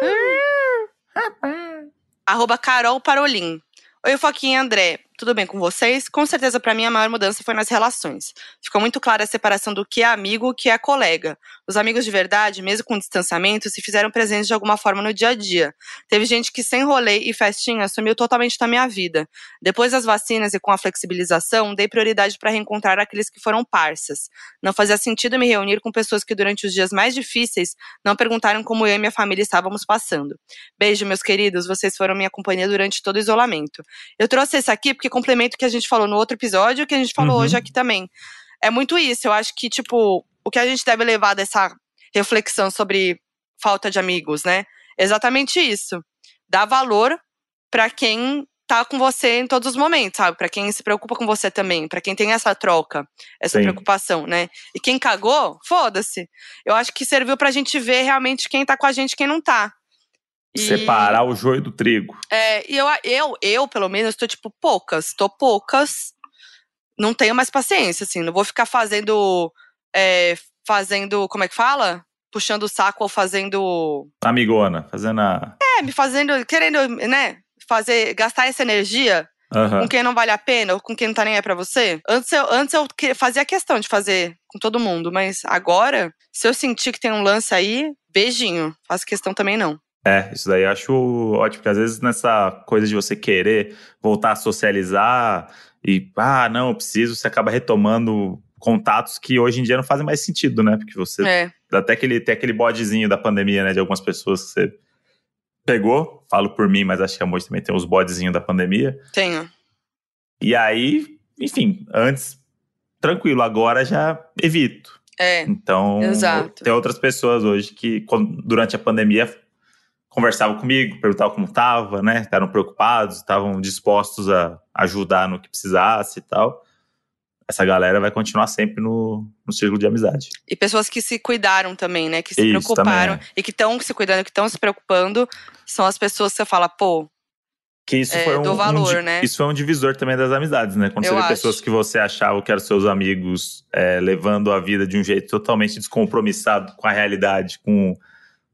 Arroba Carol Parolin. Oi, Foquinha André. Tudo bem com vocês? Com certeza, pra mim, a maior mudança foi nas relações. Ficou muito clara a separação do que é amigo e o que é colega. Os amigos de verdade, mesmo com distanciamento, se fizeram presentes de alguma forma no dia a dia. Teve gente que, sem rolê e festinha, sumiu totalmente da minha vida. Depois das vacinas e com a flexibilização, dei prioridade pra reencontrar aqueles que foram parças. Não fazia sentido me reunir com pessoas que, durante os dias mais difíceis, não perguntaram como eu e minha família estávamos passando. Beijo, meus queridos, vocês foram minha companhia durante todo o isolamento. Eu trouxe esse aqui porque complementa o que a gente falou no outro episódio e o que a gente falou Uhum. hoje aqui também. É muito isso, eu acho que, tipo, o que a gente deve levar dessa reflexão sobre falta de amigos, né? Exatamente isso. Dar valor pra quem tá com você em todos os momentos, sabe? Pra quem se preocupa com você também, pra quem tem essa troca, essa Sim. preocupação, né? E quem cagou, foda-se. Eu acho que serviu pra gente ver realmente quem tá com a gente e quem não tá. E- separar o joio do trigo. é, e eu, eu, eu, pelo menos, tô tipo, poucas. Tô poucas. Não tenho mais paciência, assim. Não vou ficar fazendo. É, fazendo. Como é que fala? Puxando o saco ou fazendo. Amigona, fazendo a. É, me fazendo. Querendo, né? Fazer. Gastar essa energia Aham. com quem não vale a pena ou com quem não tá nem aí pra você. Antes eu, antes eu fazia questão de fazer com todo mundo, mas agora, se eu sentir que tem um lance aí, beijinho. Faço questão também não. É, isso daí eu acho ótimo, porque às vezes nessa coisa de você querer voltar a socializar e, ah, não, eu preciso, você acaba retomando contatos que hoje em dia não fazem mais sentido, né? Porque você É, até aquele, tem aquele bodezinho da pandemia, né? De algumas pessoas que você pegou, falo por mim, mas acho que a Moji também tem os bodezinhos da pandemia. tenho. E aí, enfim, antes, tranquilo, agora já evito. É. Então, Exato. tem outras pessoas hoje que, durante a pandemia, conversavam comigo, perguntavam como tava, né? Estavam preocupados, estavam dispostos a ajudar no que precisasse e tal. Essa galera vai continuar sempre no, no círculo de amizade. E pessoas que se cuidaram também, né? Que se Isso, preocuparam também, e que estão se cuidando, que estão se preocupando, são as pessoas que você fala, pô, Que isso É, foi um, um valor, di- né? Isso foi um divisor também das amizades, né? Quando Eu você vê acho. pessoas que você achava que eram seus amigos é, levando a vida de um jeito totalmente descompromissado com a realidade, com,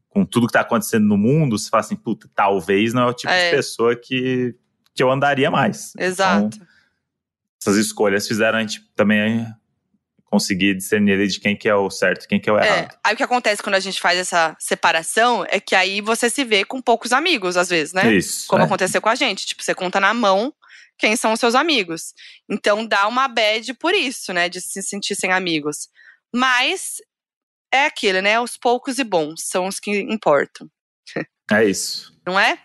com tudo que tá acontecendo no mundo, você fala assim, puta, talvez não é o tipo É. de pessoa que, que eu andaria mais. exato. Então, essas escolhas fizeram a gente também conseguir discernir de quem que é o certo e quem que é o É, errado. aí o que acontece quando a gente faz essa separação é que aí você se vê com poucos amigos, às vezes, né? Isso. Como é. aconteceu com a gente. Tipo, você conta na mão quem são os seus amigos. Então dá uma bad por isso, né? De se sentir sem amigos. Mas é aquilo, né? Os poucos e bons são os que importam, É isso. não é?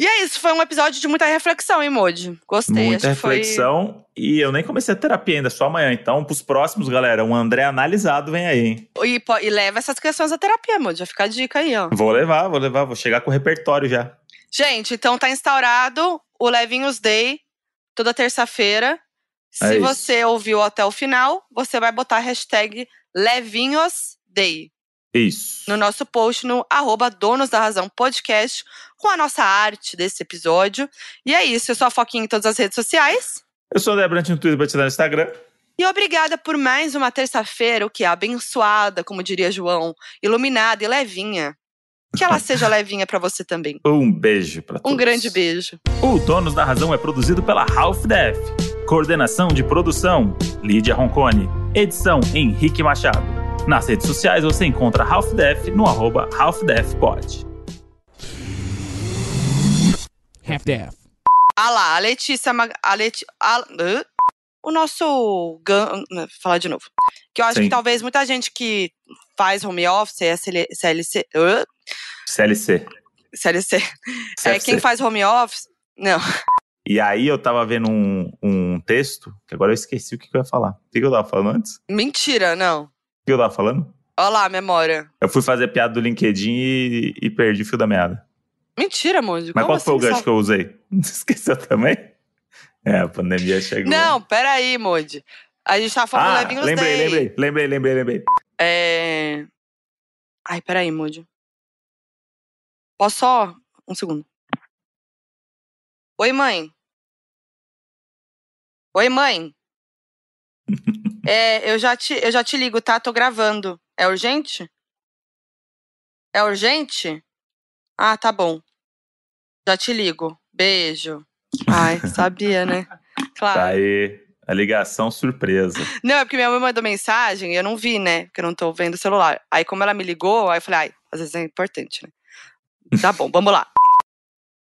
E é isso, foi um episódio de muita reflexão, hein, Modi? Gostei. Muita que foi- reflexão. E eu nem comecei a terapia ainda, só amanhã. Então, pros próximos, galera, um André analisado vem aí, hein? E, e leva essas questões à terapia, Modi. Já fica a dica aí, ó. Vou levar, vou levar, vou chegar com o repertório já. Gente, então tá instaurado o Levinhos Day toda terça-feira. Se É você ouviu até o final, você vai botar a hashtag Levinhos Day Isso. no nosso post no arroba Donos da Razão Podcast com a nossa arte desse episódio. E é isso, eu sou a Foquinha em todas as redes sociais. Eu sou o Debrant no Twitter, Batidão no Instagram. E obrigada por mais uma terça-feira, o que é abençoada, como diria João, iluminada e levinha. Que ela seja levinha pra você também. Um beijo pra todos. Um grande beijo. O Donos da Razão é produzido pela Half Def. Coordenação de produção, Lídia Roncone. Edição, Henrique Machado. Nas redes sociais você encontra Half Def no arroba Half Def Pod. Half-Deaf. Ah lá, a Letícia. Mag- A Leti, a- Hã? o nosso. gan- Falar de novo. Que eu acho Sim. que talvez muita gente que faz home office, é SL CLC. hã? CLC. CLC. É, CFC. quem faz home office. Não. E aí eu tava vendo um, um texto, que agora eu esqueci o que, que eu ia falar. O que, que eu tava falando antes? Mentira, não. Que eu tava falando? Olha lá, memória. Eu fui fazer piada do LinkedIn e, e perdi o fio da meada. Mentira, Monge. Mas qual foi o assim, gancho sabe? que eu usei? Esqueceu também? É, a pandemia chegou. Não, peraí, Monge. A gente tava falando ah, do Levinhos lembrei, Day. lembrei, lembrei, lembrei, lembrei. É... Ai, peraí, Moody. Posso só? Um segundo. Oi, mãe. Oi, mãe. É, eu já, te, eu já te ligo, tá? Tô gravando. É urgente? É urgente? Ah, tá bom. Já te ligo. Beijo. Ai, sabia, né? Claro. Tá aí, a ligação surpresa. Não, é porque minha mãe mandou mensagem e eu não vi, né? Porque eu não tô vendo o celular. Aí, como ela me ligou, aí eu falei, ai, às vezes é importante, né? Tá bom, vamos lá.